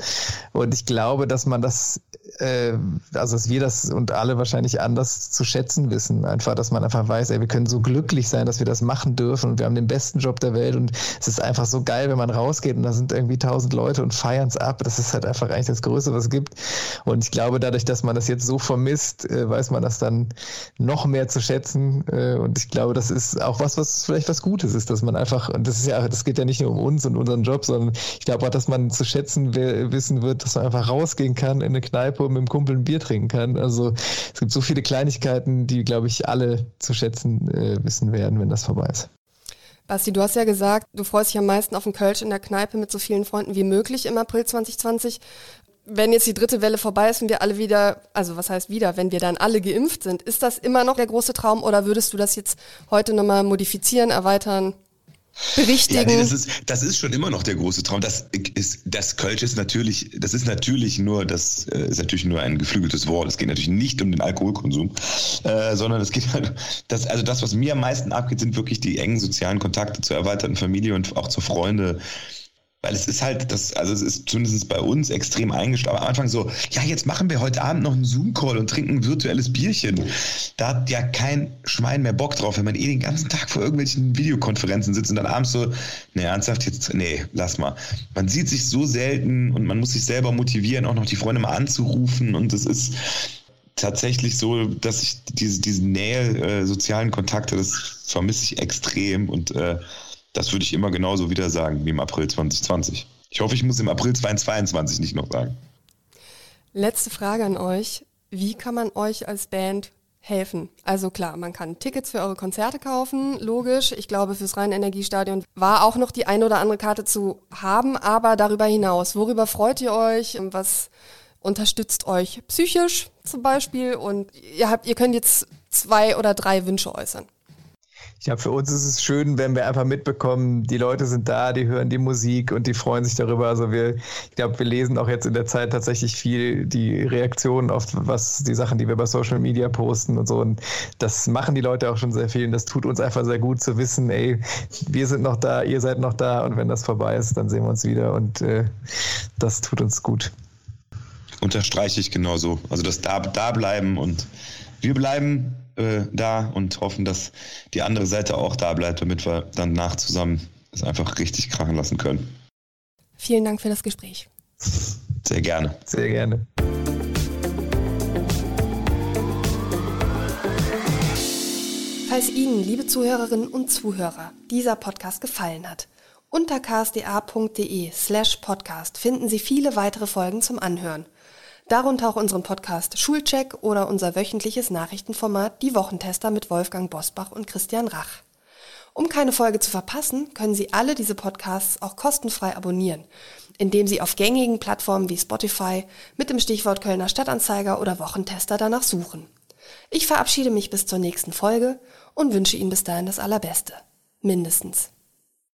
Und ich glaube, dass man das, äh, also dass wir das und alle wahrscheinlich anders zu schätzen wissen. Einfach, dass man einfach weiß, ey, wir können so glücklich sein, dass wir das machen dürfen und wir haben den besten Job der Welt und es ist einfach so geil, wenn man rausgeht und da sind irgendwie tausend Leute und feiern es ab. Das ist halt einfach eigentlich das Größte, was es gibt. Und ich glaube, dadurch, dass man das jetzt so vermisst, äh, weiß man das dann noch mehr zu schätzen. Äh, und ich glaube, das ist auch was, was vielleicht was Gutes ist, dass man einfach, und das ist ja, das geht ja nicht nur um uns und unseren Job, sondern ich glaube auch, dass man zu schätzen wissen wird, dass man einfach rausgehen kann in eine Kneipe und mit dem Kumpel ein Bier trinken kann. Also es gibt so viele Kleinigkeiten, die, glaube ich, alle zu schätzen äh, wissen werden, wenn das vorbei ist. Basti, du hast ja gesagt, du freust dich am meisten auf den Kölsch in der Kneipe mit so vielen Freunden wie möglich im April 2020 wenn jetzt die dritte Welle vorbei ist und wir alle wieder, also was heißt wieder, wenn wir dann alle geimpft sind, ist das immer noch der große Traum oder würdest du das jetzt heute nochmal modifizieren, erweitern? Berichtigen. Ja, nee, das ist, das ist schon immer noch der große Traum. Das ist, das Kölsch ist natürlich, das ist natürlich nur, das äh, ist natürlich nur ein geflügeltes Wort. Es geht natürlich nicht um den Alkoholkonsum, äh, sondern es geht halt, das, also das, was mir am meisten abgeht, sind wirklich die engen sozialen Kontakte zur erweiterten Familie und auch zu Freunde weil es ist halt, das, also es ist zumindest bei uns extrem eingestellt. Am Anfang so, ja, jetzt machen wir heute Abend noch einen Zoom-Call und trinken ein virtuelles Bierchen. Da hat ja kein Schwein mehr Bock drauf, wenn man eh den ganzen Tag vor irgendwelchen Videokonferenzen sitzt und dann abends so, nee, ernsthaft, jetzt, nee, lass mal. Man sieht sich so selten und man muss sich selber motivieren, auch noch die Freunde mal anzurufen und es ist tatsächlich so, dass ich diese, diese Nähe, äh, sozialen Kontakte, das vermisse ich extrem und äh, das würde ich immer genauso wieder sagen wie im April 2020. Ich hoffe, ich muss im April 2022 nicht noch sagen. Letzte Frage an euch. Wie kann man euch als Band helfen? Also klar, man kann Tickets für eure Konzerte kaufen, logisch. Ich glaube, fürs Rhein-Energiestadion war auch noch die eine oder andere Karte zu haben, aber darüber hinaus, worüber freut ihr euch? Was unterstützt euch psychisch zum Beispiel? Und ihr habt, ihr könnt jetzt zwei oder drei Wünsche äußern. Ich glaube, für uns ist es schön, wenn wir einfach mitbekommen, die Leute sind da, die hören die Musik und die freuen sich darüber. Also wir, ich glaube, wir lesen auch jetzt in der Zeit tatsächlich viel die Reaktionen auf was die Sachen, die wir bei Social Media posten und so. Und das machen die Leute auch schon sehr viel. Und das tut uns einfach sehr gut zu wissen, ey, wir sind noch da, ihr seid noch da und wenn das vorbei ist, dann sehen wir uns wieder und äh, das tut uns gut. Unterstreiche ich genauso. Also das da, da bleiben und wir bleiben äh, da und hoffen, dass die andere Seite auch da bleibt, damit wir dann nach zusammen es einfach richtig krachen lassen können. Vielen Dank für das Gespräch. Sehr gerne. Sehr gerne. Falls Ihnen, liebe Zuhörerinnen und Zuhörer, dieser Podcast gefallen hat, unter ksda.de slash podcast finden Sie viele weitere Folgen zum Anhören. Darunter auch unseren Podcast Schulcheck oder unser wöchentliches Nachrichtenformat Die Wochentester mit Wolfgang Bosbach und Christian Rach. Um keine Folge zu verpassen, können Sie alle diese Podcasts auch kostenfrei abonnieren, indem Sie auf gängigen Plattformen wie Spotify mit dem Stichwort Kölner Stadtanzeiger oder Wochentester danach suchen. Ich verabschiede mich bis zur nächsten Folge und wünsche Ihnen bis dahin das Allerbeste. Mindestens.